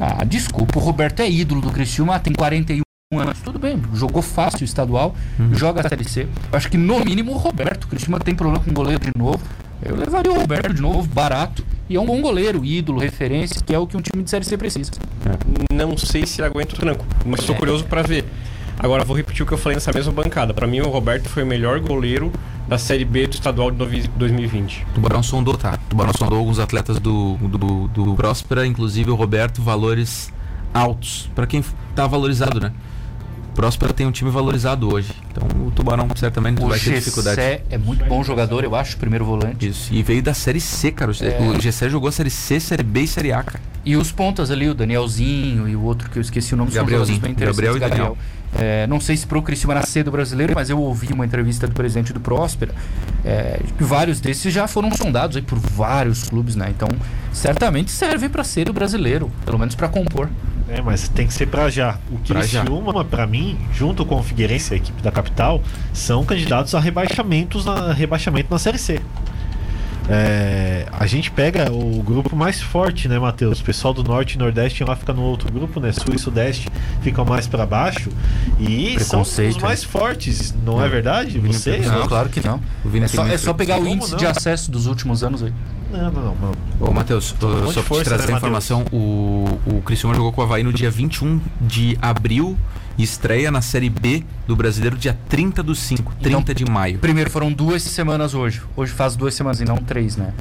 Ah, desculpa, o Roberto é ídolo do Criciúma, tem 41 anos. Tudo bem, jogou fácil o estadual, joga a Série C. Eu acho que no mínimo o Roberto, o Criciúma tem problema com o goleiro de novo. Eu levaria o Roberto de novo, barato. E é um bom goleiro, ídolo, referência, que é o que um time de Série C precisa. Não sei se aguenta o tranco, mas É. estou curioso para ver. Agora vou repetir o que eu falei nessa mesma bancada. Para mim, o Roberto foi o melhor goleiro da Série B do estadual de novi- 2020. Tubarão sondou, tá? Tubarão sondou alguns atletas do, do, do Próspera, inclusive o Roberto, valores altos. Pra quem tá valorizado, né? Próspera tem um time valorizado hoje. Então o Tubarão certamente O vai ter dificuldade. Gessé é muito bom jogador, eu acho, primeiro volante. Isso. E veio da Série C, cara. O, É. o Gessé jogou Série C, Série B e Série A, cara. E os pontas ali, o Danielzinho e o outro que eu esqueci o nome, são Gabrielzinho. interessantes. Gabriel e Gabriel. É, não sei se pro Criciúma nascer do brasileiro, mas eu ouvi uma entrevista do presidente do Próspera, é, vários desses já foram sondados aí por vários clubes, né? Então, certamente serve para ser do brasileiro, pelo menos para compor. É, mas tem que ser pra já. O. Criciúma, pra mim, junto com o Figueirense, a equipe da capital, são candidatos a rebaixamentos na, rebaixamento na Série C. É, a gente pega o grupo mais forte, né, Matheus? O pessoal do Norte e Nordeste lá fica no outro grupo, né? Sul e Sudeste ficam mais pra baixo. E são os Preconceito, né? mais fortes, não é verdade? Você? Não, claro que não. É só, é só pegar o índice não? de acesso dos últimos anos aí. Não, não, não. Ô, Matheus, um só pra te força, trazer né, a informação, o, o Criciúma jogou com o Havaí no dia 21 de abril e estreia na Série B do Brasileiro dia 30 do 5, 30 de maio. Primeiro foram duas semanas hoje. Hoje faz duas semanas e não três, né?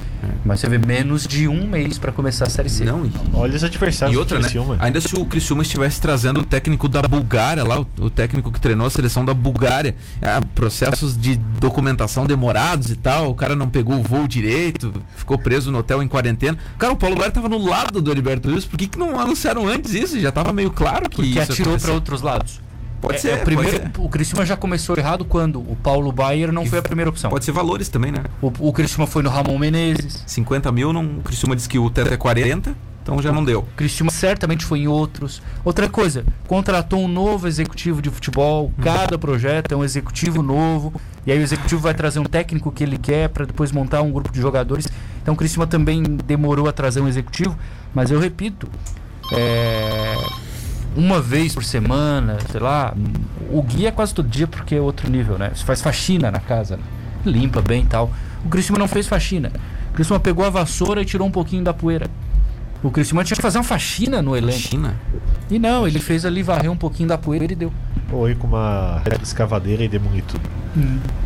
Mas você vê menos de um mês para começar a Série C. Não, e, Olha os adversários e outra, do né? Ainda se o Criciúma estivesse trazendo o técnico da Bulgária lá, o, o técnico que treinou a seleção da Bulgária, ah, processos de documentação demorados e tal, o cara não pegou o voo direito, ficou preso no hotel em quarentena. Cara, o Paulo Baier tava no lado do Heriberto Wilson, por que, que não anunciaram antes isso? Já tava meio claro que Porque isso atirou para outros lados. Pode É, ser, é o primeiro, ser. o Criciúma já começou errado quando o Paulo Baier não E foi a primeira opção. Pode ser valores também, né? O, o Criciúma foi no Ramon Menezes. 50 mil, não, o Criciúma disse que o teto é 40, então já não deu. O Criciúma certamente foi em outros. Outra coisa, contratou um novo executivo de futebol. Cada projeto é um executivo novo. E aí o executivo vai trazer um técnico que ele quer para depois montar um grupo de jogadores. Então o Criciúma também demorou a trazer um executivo. Mas eu repito, é, uma vez por semana, sei lá. O guia é quase todo dia porque é outro nível, né? Você faz faxina na casa, né? limpa bem e tal. O Criciúma não fez faxina. O Criciúma pegou a vassoura e tirou um pouquinho da poeira. O Criciúma tinha que fazer uma faxina no elenco. China? E não, ele fez ali varrer um pouquinho da poeira e deu. Ou ir com uma escavadeira e demolir tudo.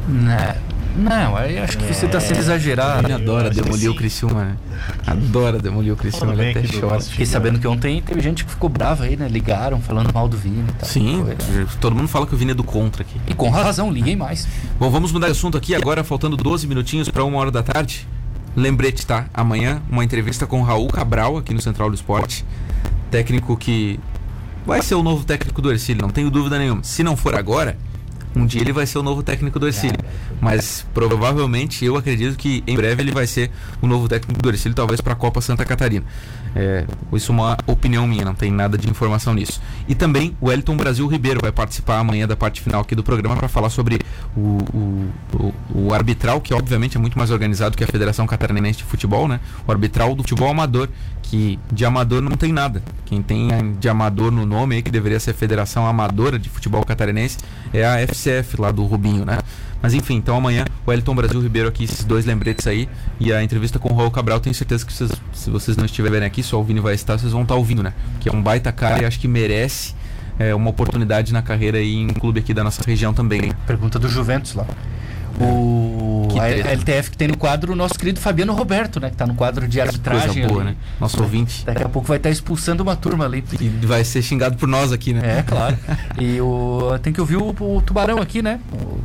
Né? Não, aí acho que você tá sendo exagerado. Ele adora demolir o. Criciúma, né? Adora demolir o Criciúma, ele até chora. Fiquei sabendo que ontem teve gente que ficou brava aí, né? Ligaram falando mal do Vini e tal. Sim, todo mundo fala que o Vini é do contra aqui. E com razão, liguem mais. Bom, vamos mudar de assunto aqui agora, faltando 12 minutinhos para uma hora da tarde. Lembrete, tá? Amanhã, uma entrevista com o Raul Cabral aqui no Central do Esporte. Técnico que vai ser o novo técnico do Ercílio, não tenho dúvida nenhuma. Se não for agora, um dia ele vai ser o novo técnico do Ercílio. Mas provavelmente eu acredito que em breve ele vai ser o novo técnico do Ercílio, talvez para a Copa Santa Catarina. É, isso é uma opinião minha, não tem nada de informação nisso. E também o Wellington Brasil Ribeiro vai participar amanhã da parte final aqui do programa para falar sobre o, o, o, o arbitral, que obviamente é muito mais organizado que a Federação Catarinense de Futebol, né? O arbitral do futebol amador, que de amador não tem nada. Quem tem de amador no nome aí, que deveria ser a Federação Amadora de Futebol Catarinense, é a FCF lá do Rubinho, né? Mas enfim, então amanhã o Wellington Brasil Ribeiro aqui, esses dois lembretes aí, e a entrevista com o Raul Cabral, tenho certeza que vocês, se vocês não estiverem aqui, só o Vini vai estar, vocês vão estar ouvindo, né? Que é um baita cara e acho que merece é, uma oportunidade na carreira aí em um clube aqui da nossa região também. Pergunta do Juventus lá. O Que a. LTF que tem no quadro o nosso querido Fabiano Roberto, né? Que tá no quadro de arbitragem. Coisa boa, ali. né? Nosso ouvinte. Daqui a pouco vai estar expulsando uma turma ali. E vai ser xingado por nós aqui, né? É, claro. E o tem que ouvir o, o Tubarão aqui, né? O-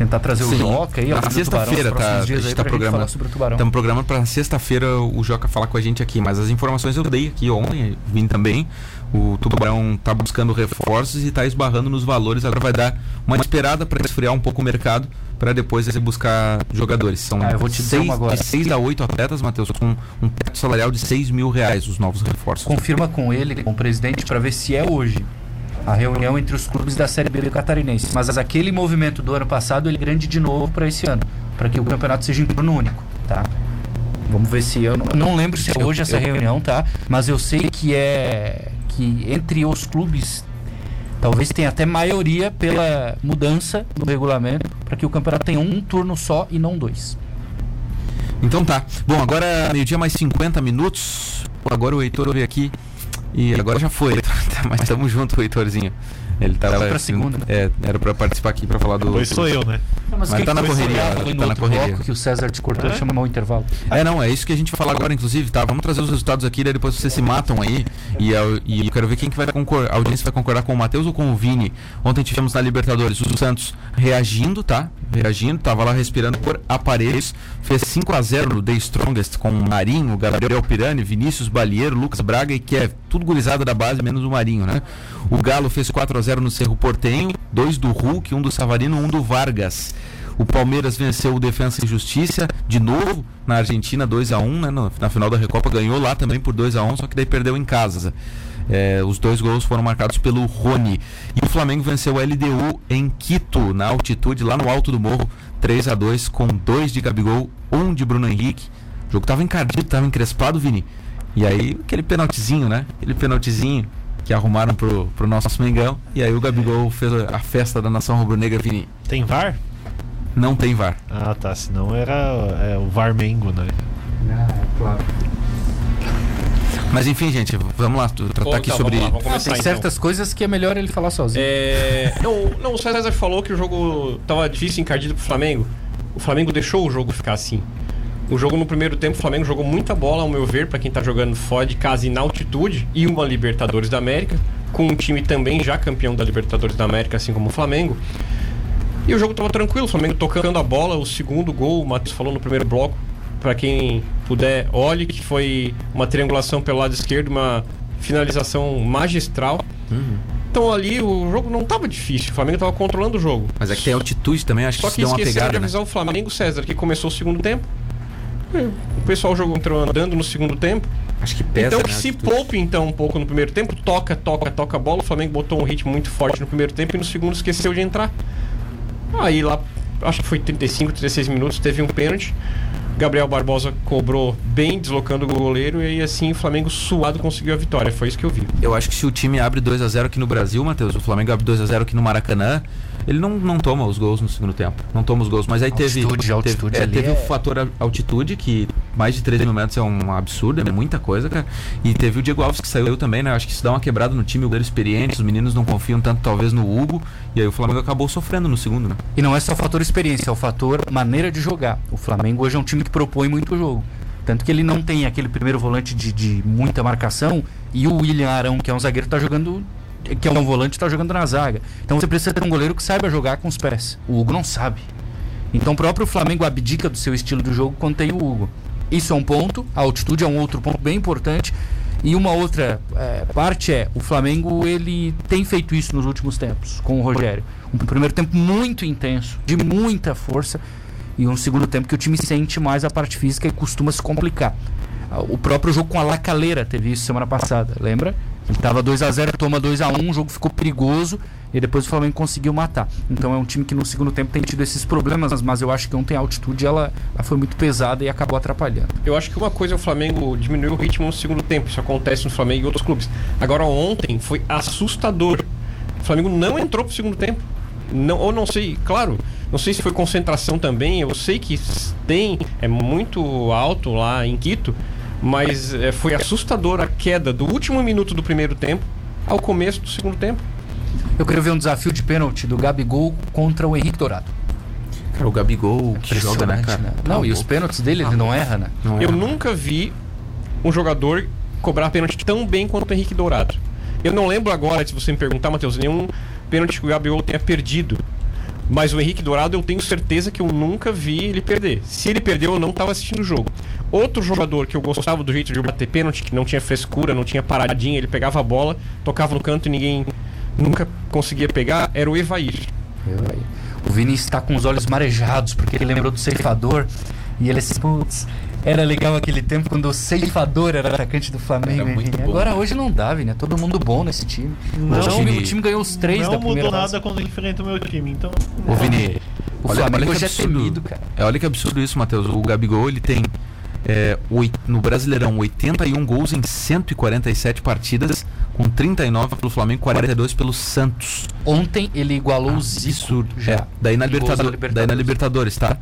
tentar trazer Sim. o Joca aí. Na sexta-feira tá- a gente tá programando. Estamos programando para sexta-feira o Joca falar com a gente aqui, mas as informações eu dei aqui ontem, vim também. O Tubarão tá buscando reforços e tá esbarrando nos valores. Agora vai dar uma esperada para esfriar um pouco o mercado para depois ele buscar jogadores. São Ah, eu vou te seis, uma agora. de 6 a 8 atletas, Matheus, com um teto salarial de 6 mil reais, os novos reforços. Confirma com ele, com o presidente, para ver se é hoje a reunião entre os clubes da Série B do Catarinense. Mas aquele movimento do ano passado ele é grande de novo para esse ano, para que o campeonato seja em turno único, tá? Vamos ver se eu não, não lembro se é hoje essa eu- reunião, tá? Mas eu sei que é que entre os clubes talvez tenha até maioria pela mudança no regulamento para que o campeonato tenha um turno só e não dois. Então tá. Bom, agora meio-dia mais 50 minutos. Agora o Heitor veio aqui. E agora já foi, mas tamo junto, Heitorzinho. Ele tava. Foi pra segunda, né? É, era pra participar aqui pra falar do. Depois sou eu, né? Mas quem tá na foi correria, olhar tá na outro correria. bloco que o César te cortou, É? chamou o intervalo. É, não, é isso que a gente vai falar agora, inclusive, tá? Vamos trazer os resultados aqui, daí depois vocês se matam aí. E eu, e eu quero ver quem que vai concordar. A audiência vai concordar com o Matheus ou com o Vini. Ontem tivemos na Libertadores o Santos reagindo, tá? Reagindo, tava lá respirando por aparelhos. Fez 5 a 0 no The Strongest com o Marinho, Gabriel Pirani, Vinícius Balieiro, Lucas Braga e Kev. Tudo gurizada da base, menos o Marinho, né? O Galo fez 4 a 0 no Cerro Portenho, dois do Hulk, um do Savarino, um do Vargas. O Palmeiras venceu o Defensa e Justiça de novo na Argentina 2 a 1 né? Na final da Recopa ganhou lá também por 2 a 1 só que daí perdeu em casa. É, os dois gols foram marcados pelo Rony. E o Flamengo venceu o LDU em Quito, na altitude, lá no alto do morro, 3 a 2 com dois de Gabigol, um de Bruno Henrique. O jogo tava encardido, tava encrespado, Vini. E aí, aquele penaltizinho, né? Aquele penaltizinho que arrumaram pro, pro nosso Mengão. E aí o Gabigol fez a festa da nação rubro-negra, Vini. Tem VAR? Não tem VAR. Ah, tá. Senão era é, o VAR Mengo, né? Ah, claro. Mas enfim, gente, vamos lá, tratar Bom, aqui tá, sobre. vamos lá, vamos Ah, tem então. certas coisas que é melhor ele falar sozinho. É, não, não, o César falou que o jogo tava difícil, encardido pro Flamengo. O Flamengo deixou o jogo ficar assim. O jogo no primeiro tempo, o Flamengo jogou muita bola, ao meu ver, pra quem tá jogando fora de casa e na altitude, e uma Libertadores da América, com um time também já campeão da Libertadores da América, assim como o Flamengo. E o jogo tava tranquilo, o Flamengo tocando a bola, o segundo gol, o Matheus falou no primeiro bloco, pra quem puder, olhe que foi uma triangulação pelo lado esquerdo, uma finalização magistral. Então ali o jogo não tava difícil, o Flamengo tava controlando o jogo. Mas é que tem altitude também, acho que Só isso que deu uma esqueceram de pegada, né? avisar o Flamengo, César, que começou o segundo tempo. O pessoal jogou entrou andando no segundo tempo. Acho que pesa, então né, que a se altitude. poupe então um pouco no primeiro tempo, toca, toca, toca a bola. O Flamengo botou um ritmo muito forte no primeiro tempo e no segundo esqueceu de entrar. Aí lá, acho que foi 35, 36 minutos, teve um pênalti. Gabriel Barbosa cobrou bem, deslocando o goleiro, e assim o Flamengo suado conseguiu a vitória. Foi isso que eu vi. Eu acho que se o time abre 2 a 0 aqui no Brasil, Matheus, o Flamengo abre 2 a 0 aqui no Maracanã, Ele não, não toma os gols no segundo tempo. Não toma os gols. Mas aí teve. Altitude, altitude teve, é, teve é- o fator altitude, que mais de 13 mil metros é um absurdo, é muita coisa, cara. E teve o Diego Alves que saiu também, né? Acho que isso dá uma quebrada no time, o goleiro experiente, os meninos não confiam tanto, talvez, no Hugo. E aí o Flamengo acabou sofrendo no segundo, né? E não é só o fator experiência, é o fator maneira de jogar. O Flamengo hoje é um time que propõe muito jogo. Tanto que ele não tem aquele primeiro volante de, de muita marcação e o William Arão, que é um zagueiro, tá jogando. Que é um volante, tá jogando na zaga. Então você precisa ter um goleiro que saiba jogar com os pés. O Hugo não sabe. Então o próprio Flamengo abdica do seu estilo de jogo quando tem o Hugo. Isso é um ponto, a altitude é um outro ponto bem importante. E uma outra é, parte é, o Flamengo ele tem feito isso nos últimos tempos com o Rogério. Um primeiro tempo muito intenso, de muita força, e um segundo tempo que o time sente mais a parte física e costuma se complicar. O próprio jogo com a Lacaleira teve isso semana passada, lembra? Estava 2 a 0 toma 2 a 1 o jogo ficou perigoso e depois o Flamengo conseguiu matar. Então é um time que no segundo tempo tem tido esses problemas, mas eu acho que ontem a altitude ela, ela foi muito pesada e acabou atrapalhando. Eu acho que uma coisa é o Flamengo diminuiu o ritmo no segundo tempo. Isso acontece no Flamengo e outros clubes. Agora ontem foi assustador. O Flamengo não entrou pro segundo tempo. Não, ou não sei, claro, não sei se foi concentração também. Eu sei que tem, é muito alto lá em Quito, mas é, foi assustador a queda do último minuto do primeiro tempo ao começo do segundo tempo. Eu quero ver um desafio de pênalti do Gabigol contra o Henrique Dourado. Cara, o Gabigol que joga, né, Impressionante, cara? né? Tá Não, e os pênaltis dele, ele não erra, né? Não é. Eu nunca vi um jogador cobrar pênalti tão bem quanto o Henrique Dourado. Eu não lembro agora, se você me perguntar, Matheus, nenhum pênalti que o Gabriel tenha perdido. Mas o Henrique Dourado eu tenho certeza que eu nunca vi ele perder. Se ele perdeu, eu não estava assistindo o jogo. Outro jogador que eu gostava do jeito de bater pênalti, que não tinha frescura, não tinha paradinha, ele pegava a bola, tocava no canto e ninguém nunca conseguia pegar, era o Evair. O Vini está com os olhos marejados porque ele lembrou do ceifador e ele assim, putz, era legal aquele tempo quando o ceifador era atacante do Flamengo. Era muito bom. Agora hoje não dá, Vini. É todo mundo bom nesse time. Não, o, time o time ganhou os três não da primeira mudou fase. nada quando enfrenta o meu time, então. Ô, Vini, O olha, Flamengo olha que hoje é absurdo. temido, cara. É, olha que absurdo isso, Matheus. O Gabigol, ele tem é, oit- no Brasileirão 81 gols em 147 partidas, com 39 pelo Flamengo, 42 pelo Santos. Ontem ele igualou o Zico Absurdo. já. É, daí, na Em gols da Libertador, daí na Libertadores, tá?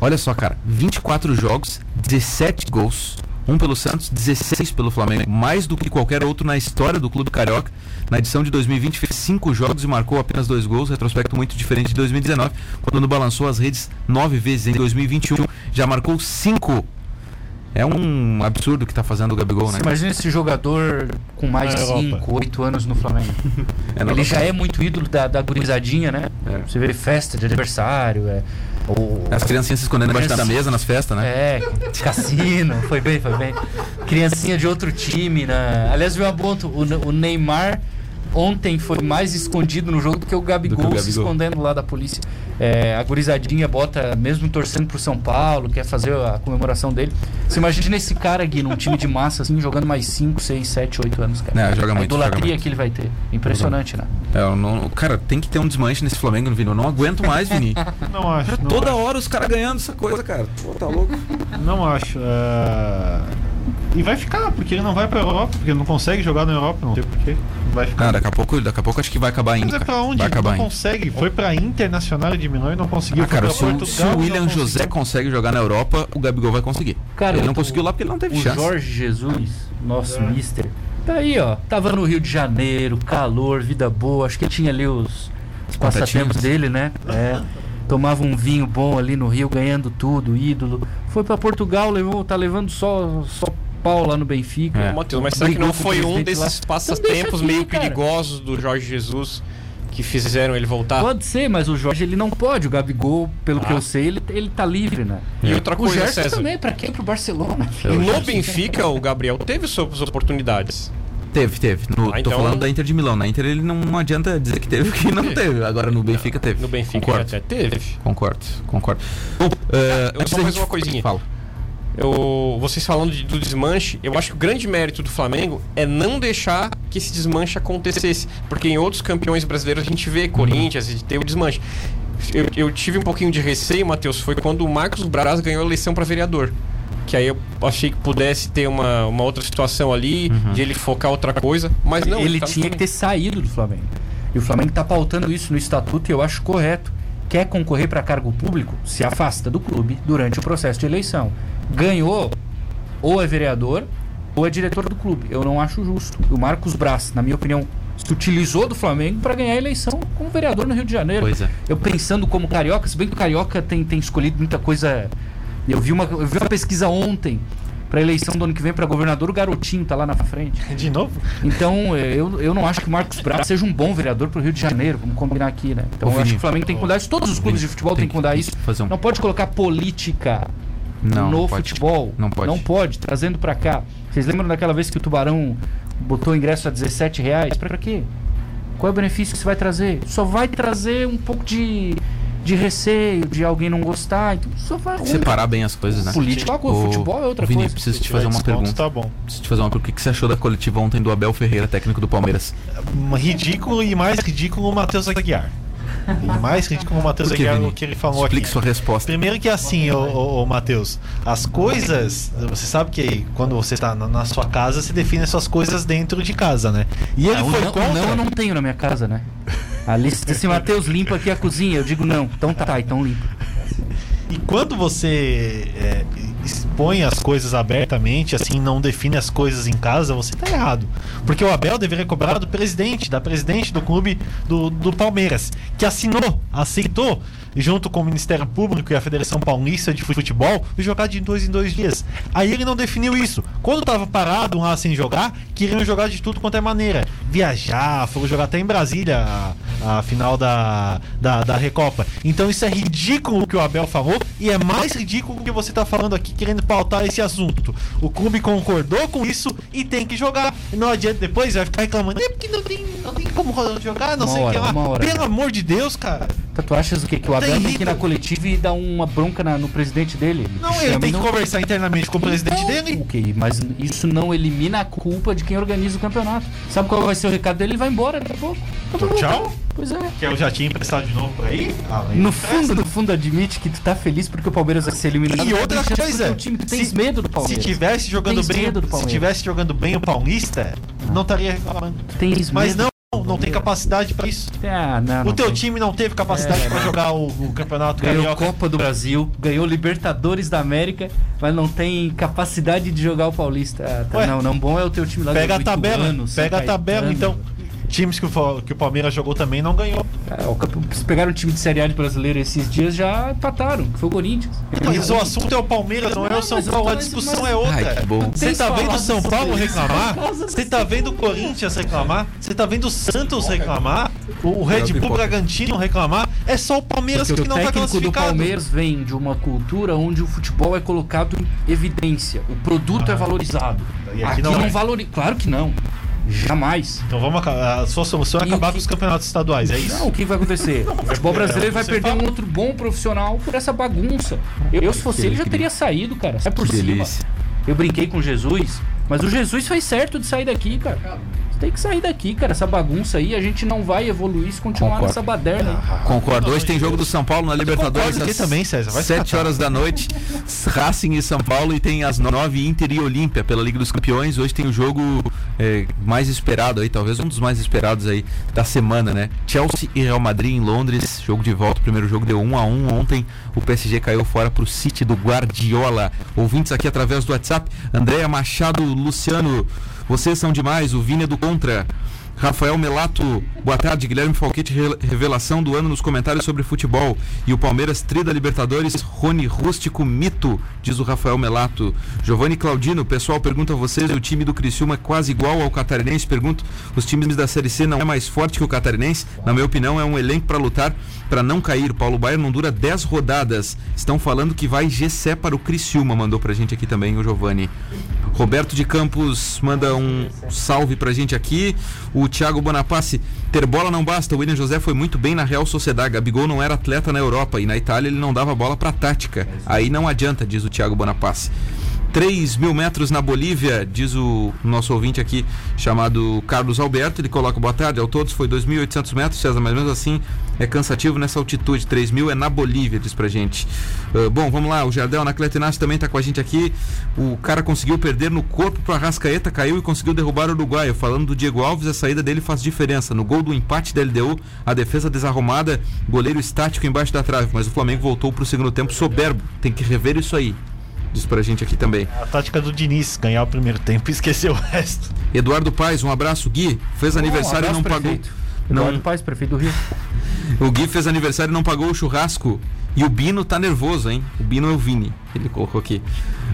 Olha só, cara. 24 jogos, 17 gols. Um pelo Santos, 16 pelo Flamengo. Mais do que qualquer outro na história do Clube Carioca. Na edição de 2020 fez 5 jogos e marcou apenas 2 gols. Retrospecto muito diferente de 2019, quando balançou as redes 9 vezes. Em 2021 já marcou 5. É um absurdo o que tá fazendo o Gabigol, né? Você imagina esse jogador com mais de Europa. 5, 8 anos no Flamengo. É, ele já é muito ídolo da, da gurizadinha, né? É. Você vê festa de aniversário, é. O, As criancinhas se escondendo embaixo da mesa nas festas, né? É, cassino, foi bem, foi bem. Criancinha de outro time, né? Aliás, viu a ponto, o, o Neymar ontem foi mais escondido no jogo do que o Gabigol, que o se Gabigol. escondendo lá da polícia. É, a gurizadinha bota, mesmo torcendo pro São Paulo, quer fazer a comemoração dele. Você imagina esse cara aqui num time de massa, assim, jogando mais 5, 6, 7, 8 anos, cara. É, joga a muito, idolatria joga muito. que ele vai ter. Impressionante, né? É, não- cara, tem que ter um desmanche nesse Flamengo, Vini. Eu não aguento mais, Vini. Não acho. Não Toda acho. hora os caras ganhando essa coisa, cara. Pô, tá louco. Não acho. é, E vai ficar, porque ele não vai pra Europa, porque ele não consegue jogar na Europa, não sei porquê. Vai ficar. Não, daqui a pouco, daqui a pouco acho que vai acabar indo. Mas é pra onde? Vai acabar não indo. consegue. Foi pra Internacional de Milão e não conseguiu. Ah, cara, se Portugal se o William. José consegue jogar na Europa, o Gabigol vai conseguir. Cara, ele não conseguiu lá porque ele não teve O chance. Jorge Jesus, nosso mister, tá aí, ó. Tava no Rio de Janeiro, calor, vida boa. Acho que tinha ali os, os passatempos dele, né? É. Tomava um vinho bom ali no Rio, ganhando tudo, ídolo. Foi pra Portugal, levou, tá levando só, só pau lá no Benfica. É. Matheus, mas será que não o foi um lá. desses Então passatempos deixa meio cara. perigosos do Jorge Jesus que fizeram ele voltar? Pode ser, mas o Jorge ele não pode. O Gabigol, pelo que Ah. eu sei, ele, ele tá livre, né? E outra o coisa, Gerson César. também, pra quem? Pro Barcelona. No Benfica, o Gabriel teve suas oportunidades. Teve, teve. No, Ah, Tô então- falando da Inter de Milão. Na Inter ele não, não adianta dizer que teve que não Teve. Agora no Benfica teve. No Benfica Concordo. até teve. Concordo, concordo. Bom, eh, eu antes só mais gente- uma coisinha. Fala. Eu, vocês falando de- do desmanche, eu acho que o grande mérito do Flamengo é não deixar que esse desmanche acontecesse. Porque em outros campeões brasileiros a gente vê Corinthians e tem o desmanche. Eu, eu tive um pouquinho de receio, Matheus, foi quando o Marcos Braz ganhou a eleição para vereador. Que aí eu achei que pudesse ter uma, uma outra situação ali, de ele focar outra coisa. Mas não, ele tá- tinha que ter saído do Flamengo. E o Flamengo está pautando isso no estatuto e eu acho correto. Quer concorrer para cargo público, se afasta do clube durante o processo de eleição. Ganhou, ou é vereador, ou é diretor do clube. Eu não acho justo. O Marcos Braz, na minha opinião, se utilizou do Flamengo para ganhar a eleição como vereador no Rio de Janeiro. Pois é. Eu pensando como carioca, se bem que o carioca tem, tem escolhido muita coisa. Eu vi uma, eu vi uma pesquisa ontem para a eleição do ano que vem para governador, o garotinho tá lá na frente. De novo? Então, eh, eu, eu não acho que o Marcos Braz seja um bom vereador para o Rio de Janeiro, vamos combinar aqui, né? Então, Ô, eu acho Vini, que o Flamengo tem que mudar isso. Todos os clubes de futebol tem têm que mudar isso. um- Não pode colocar política Não, no não pode. futebol. Não pode. Não pode, trazendo para cá. Vocês lembram daquela vez que o Tubarão botou o ingresso a 17 reais? Para quê? Qual é o benefício que você vai trazer? Só vai trazer um pouco de, de receio, de alguém não gostar. Então só vai. Separar bem as coisas, né? Política é Ô, futebol é outra Vini, coisa. preciso te fazer uma desconto, pergunta. Tá bom. Preciso te fazer uma pergunta. O que que você achou da coletiva ontem do Abel Ferreira, técnico do Palmeiras? Ridículo e mais ridículo o Matheus Aguiar. E mais ridículo o Matheus que, o que ele falou Explique aqui. sua resposta. Primeiro que assim, ô, ô, Matheus, as coisas, você sabe que quando você está na, na sua casa, você define as suas coisas dentro de casa, né? E ele Não, foi não, contra. não, eu não tenho na minha casa, né? A lista assim, Matheus, limpa aqui a cozinha. Eu digo não. Então tá, então limpa. E quando você é, expõe as coisas abertamente, assim, não define as coisas em casa, você tá errado. Porque o Abel deveria cobrar do presidente, da presidente do clube do, do Palmeiras, que assinou, aceitou, junto com o Ministério Público e a Federação Paulista de Futebol, jogar de dois em dois dias. Aí ele não definiu isso. Quando tava parado lá sem jogar, queriam jogar de tudo quanto é maneira. Viajar, foram jogar até em Brasília a, a final da, da, da Recopa. Então isso é ridículo o que o Abel falou e é mais ridículo o que você tá falando aqui querendo pautar esse assunto. O clube concordou com isso e tem que jogar. Não adianta depois vai ficar reclamando, é porque não tem, não tem como jogar, não Uma sei o que lá. Pelo amor de Deus, cara. Então, tu achas o quê? Que o Tem que ir na coletiva e dar uma bronca na- no presidente dele? Não, ele tem que não- conversar internamente com o presidente Não, dele. Ok, mas isso não elimina a culpa de quem organiza o campeonato. Sabe qual vai ser o recado dele? Ele vai embora daqui a pouco. Então, tchau. Pois é. Que eu já tinha emprestado de novo por aí. Ah, No fundo, no fundo, admite que tu tá feliz porque o Palmeiras vai ser eliminado. E outra coisa, time. Tu tens se- medo do Se Palmeiras. tivesse jogando Tens bem, se tivesse jogando bem o Paulista, não estaria reclamando. Tens Mas medo não, do não tem capacidade pra isso. Ah, não, O não teu tem. time não teve capacidade É. pra jogar o, o campeonato Ganhou carioca. Copa do Brasil, ganhou Libertadores da América, mas não tem capacidade de jogar o Paulista. Ah, tá, Ué, não, não bom é o teu time lá Pega a tabela, São pega a tabela, então. Times que o, que o Palmeiras jogou também não ganhou. Ah, o campe- se pegaram um time de Série A de brasileiro esses dias, já empataram, que foi o Corinthians. Mas o assunto é o Palmeiras, não, é o Não, São Paulo. A discussão mas- é outra. Ai, que bom. Você tá vendo o São Paulo reclamar? Você tá vendo o Corinthians reclamar? Você tá vendo o Santos reclamar? O Red Bull. Bragantino reclamar? É só o Palmeiras Porque que o não tá técnico do classificado. Palmeiras vem de uma cultura onde o futebol é colocado em evidência, o produto é valorizado. E Aqui, aqui não, não é. valoriza. Claro que não. Jamais. Então vamos acabar. A sua solução é E o acabar que- com os campeonatos estaduais, é isso? Não, o que vai acontecer? O futebol brasileiro vai perder fala. um outro bom profissional por essa bagunça. Eu, eu se fosse ele, já teria saído, cara. Sai por Que cima. delícia. Eu brinquei com Jesus, mas o Jesus fez certo de sair daqui, cara. Tem que sair daqui, cara. Essa bagunça aí, a gente não vai evoluir se continuar Concordo. nessa baderna aí. Concordo. Hoje tem jogo do São Paulo na Libertadores aqui às também, César. Vai se 7 catar. horas da noite. Racing e São Paulo e tem às 9 Inter e Olímpia pela Liga dos Campeões. Hoje tem o jogo é, mais esperado aí, talvez um dos mais esperados aí da semana, né? Chelsea e Real Madrid em Londres, jogo de volta. O primeiro jogo deu 1 a 1 ontem. O PSG caiu fora pro City do Guardiola. Ouvintes aqui através do WhatsApp, Andréa Machado, Luciano, vocês são demais. O Vini é do Contra. Rafael Melato, boa tarde. Guilherme Falquete, re- revelação do ano nos comentários sobre futebol. E o Palmeiras, tri da Libertadores, Rony Rústico, mito, diz o Rafael Melato. Giovanni Claudino, pessoal pergunta a vocês: o time do Criciúma é quase igual ao catarinense? Pergunto: os times da Série C não é mais forte que o catarinense? Na minha opinião, é um elenco para lutar para não cair. Paulo Baier não dura 10 rodadas. Estão falando que vai GC para o Criciúma, mandou pra gente aqui também o Giovanni. Roberto de Campos manda um salve pra gente aqui. O Thiago Bonapassi, ter bola não basta. O William José foi muito bem na Real Sociedade. Gabigol não era atleta na Europa e na Itália ele não dava bola pra tática. Aí não adianta, diz o Thiago Bonapassi. 3 mil metros na Bolívia, diz o nosso ouvinte aqui, chamado Carlos Alberto. Ele coloca boa tarde, ao todos foi 2.800 metros, César, mas mesmo assim é cansativo nessa altitude. 3 mil é na Bolívia, diz pra gente. Uh, bom, vamos lá, o Jardel Anacleto Inácio também tá com a gente aqui. O cara conseguiu perder no corpo pro Arrascaeta, caiu e conseguiu derrubar o Uruguaio. Falando do Diego Alves, a saída dele faz diferença. No gol do empate da LDU, a defesa desarrumada, goleiro estático embaixo da trave, mas o Flamengo voltou pro segundo tempo soberbo. Tem que rever isso aí diz pra gente aqui também. A tática do Diniz, ganhar o primeiro tempo e esquecer o resto. Eduardo Paes, um abraço. Gui, fez aniversário um e não prefeito. pagou. Eduardo Não, Paes, prefeito do Rio. o Gui fez aniversário e não pagou o churrasco. E o Bino tá nervoso, hein? O Bino é o Vini, ele colocou aqui.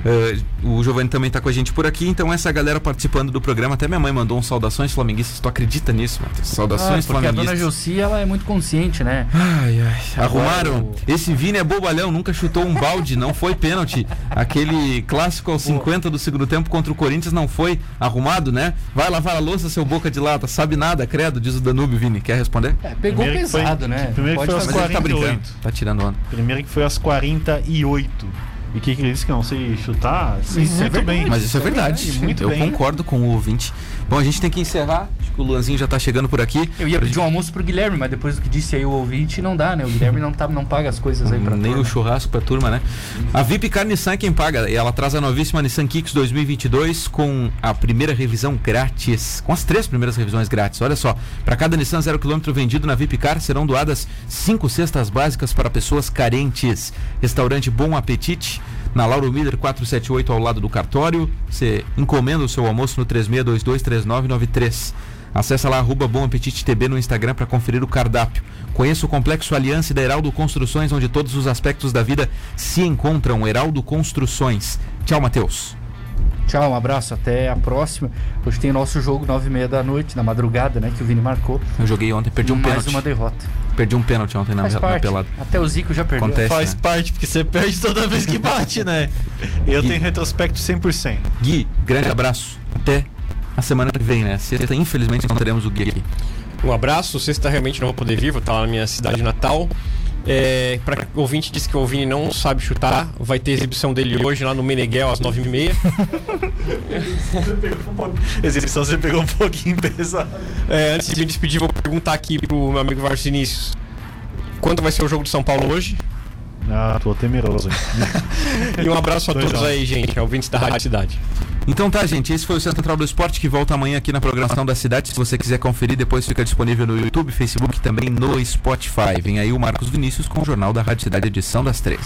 Eh, o Giovanni também tá com a gente por aqui, então essa galera participando do programa. Até minha mãe mandou um saudações flamenguistas. Tu acredita nisso, Matheus? Ah, Saudações porque a dona flamenguistas. Josi, ela é muito consciente, né? Ai, ai. Arrumaram. o- Esse Vini é bobalhão, nunca chutou um balde, não foi pênalti. Aquele clássico aos 50 do segundo tempo contra o Corinthians não foi arrumado, né? Vai lavar a louça, seu boca de lata. Sabe nada, credo, diz o Danúbio, Vini. Quer responder? É, pegou Primeiro que foi- pesado, né? primeiro que Pode foi aos Mas fazer. ele tá brincando, 48. tá tirando onda. Primeiro que foi às 48. E o que, ele disse que não sei chutar? Sim, Isso é muito verdade. bem. Mas isso é verdade. verdade, muito Eu bem. concordo com o ouvinte. Bom, a gente tem que encerrar. Acho que o Luanzinho já tá chegando por aqui. Eu ia pedir um almoço pro Guilherme, mas depois do que disse aí o ouvinte, não dá, né? O Guilherme não, tá, não paga as coisas aí pra Nem turma. o churrasco pra turma, né? A VIP Car Nissan é quem paga. E ela traz a novíssima Nissan Kicks 2022 com a primeira revisão grátis. Com as três primeiras revisões grátis. Olha só, para cada Nissan 0 km vendido na VIP Car serão doadas cinco cestas básicas para pessoas carentes. Restaurante Bom Apetite. Na Lauro Miller 478 ao lado do cartório. Você encomenda o seu almoço no 36223993. Acesse lá arroba Bom Apetite TB no Instagram para conferir o cardápio. Conheça o Complexo Aliança da Heraldo Construções, onde todos os aspectos da vida se encontram. Heraldo Construções. Tchau, Matheus. Tchau, um abraço, até a próxima. Hoje tem o nosso jogo, nove e meia da noite, na madrugada, né? Que o Vini marcou. Eu joguei ontem, perdi um Mais pênalti. uma derrota. Perdi um pênalti ontem na, Faz na pelada. Até o Zico já perdeu. Acontece. Faz né? parte, porque você perde toda vez que bate, né? Eu Gui. tenho retrospecto 100%. Gui, grande abraço. Até a semana que vem, né? Sexta, infelizmente, não teremos o Gui aqui. Um abraço, sexta realmente não vou poder vir, vou estar lá na minha cidade natal. É, pra o ouvinte disse que o Vini não sabe chutar, vai ter exibição dele hoje lá no Meneghel às 9h30. Exibição você pegou um pouquinho pesado. É, antes de me despedir, vou perguntar aqui pro meu amigo Vargas Vinícius. Quanto vai ser o jogo de São Paulo hoje? Ah, tô temeroso. E um abraço a Dois todos a aí, gente, ouvintes da Rádio Cidade. Então tá, gente. Esse foi o Centro Central do Esporte que volta amanhã aqui na programação da cidade. Se você quiser conferir, depois fica disponível no YouTube, Facebook e também no Spotify. Vem aí o Marcos Vinícius com o Jornal da Rádio Cidade, edição das três.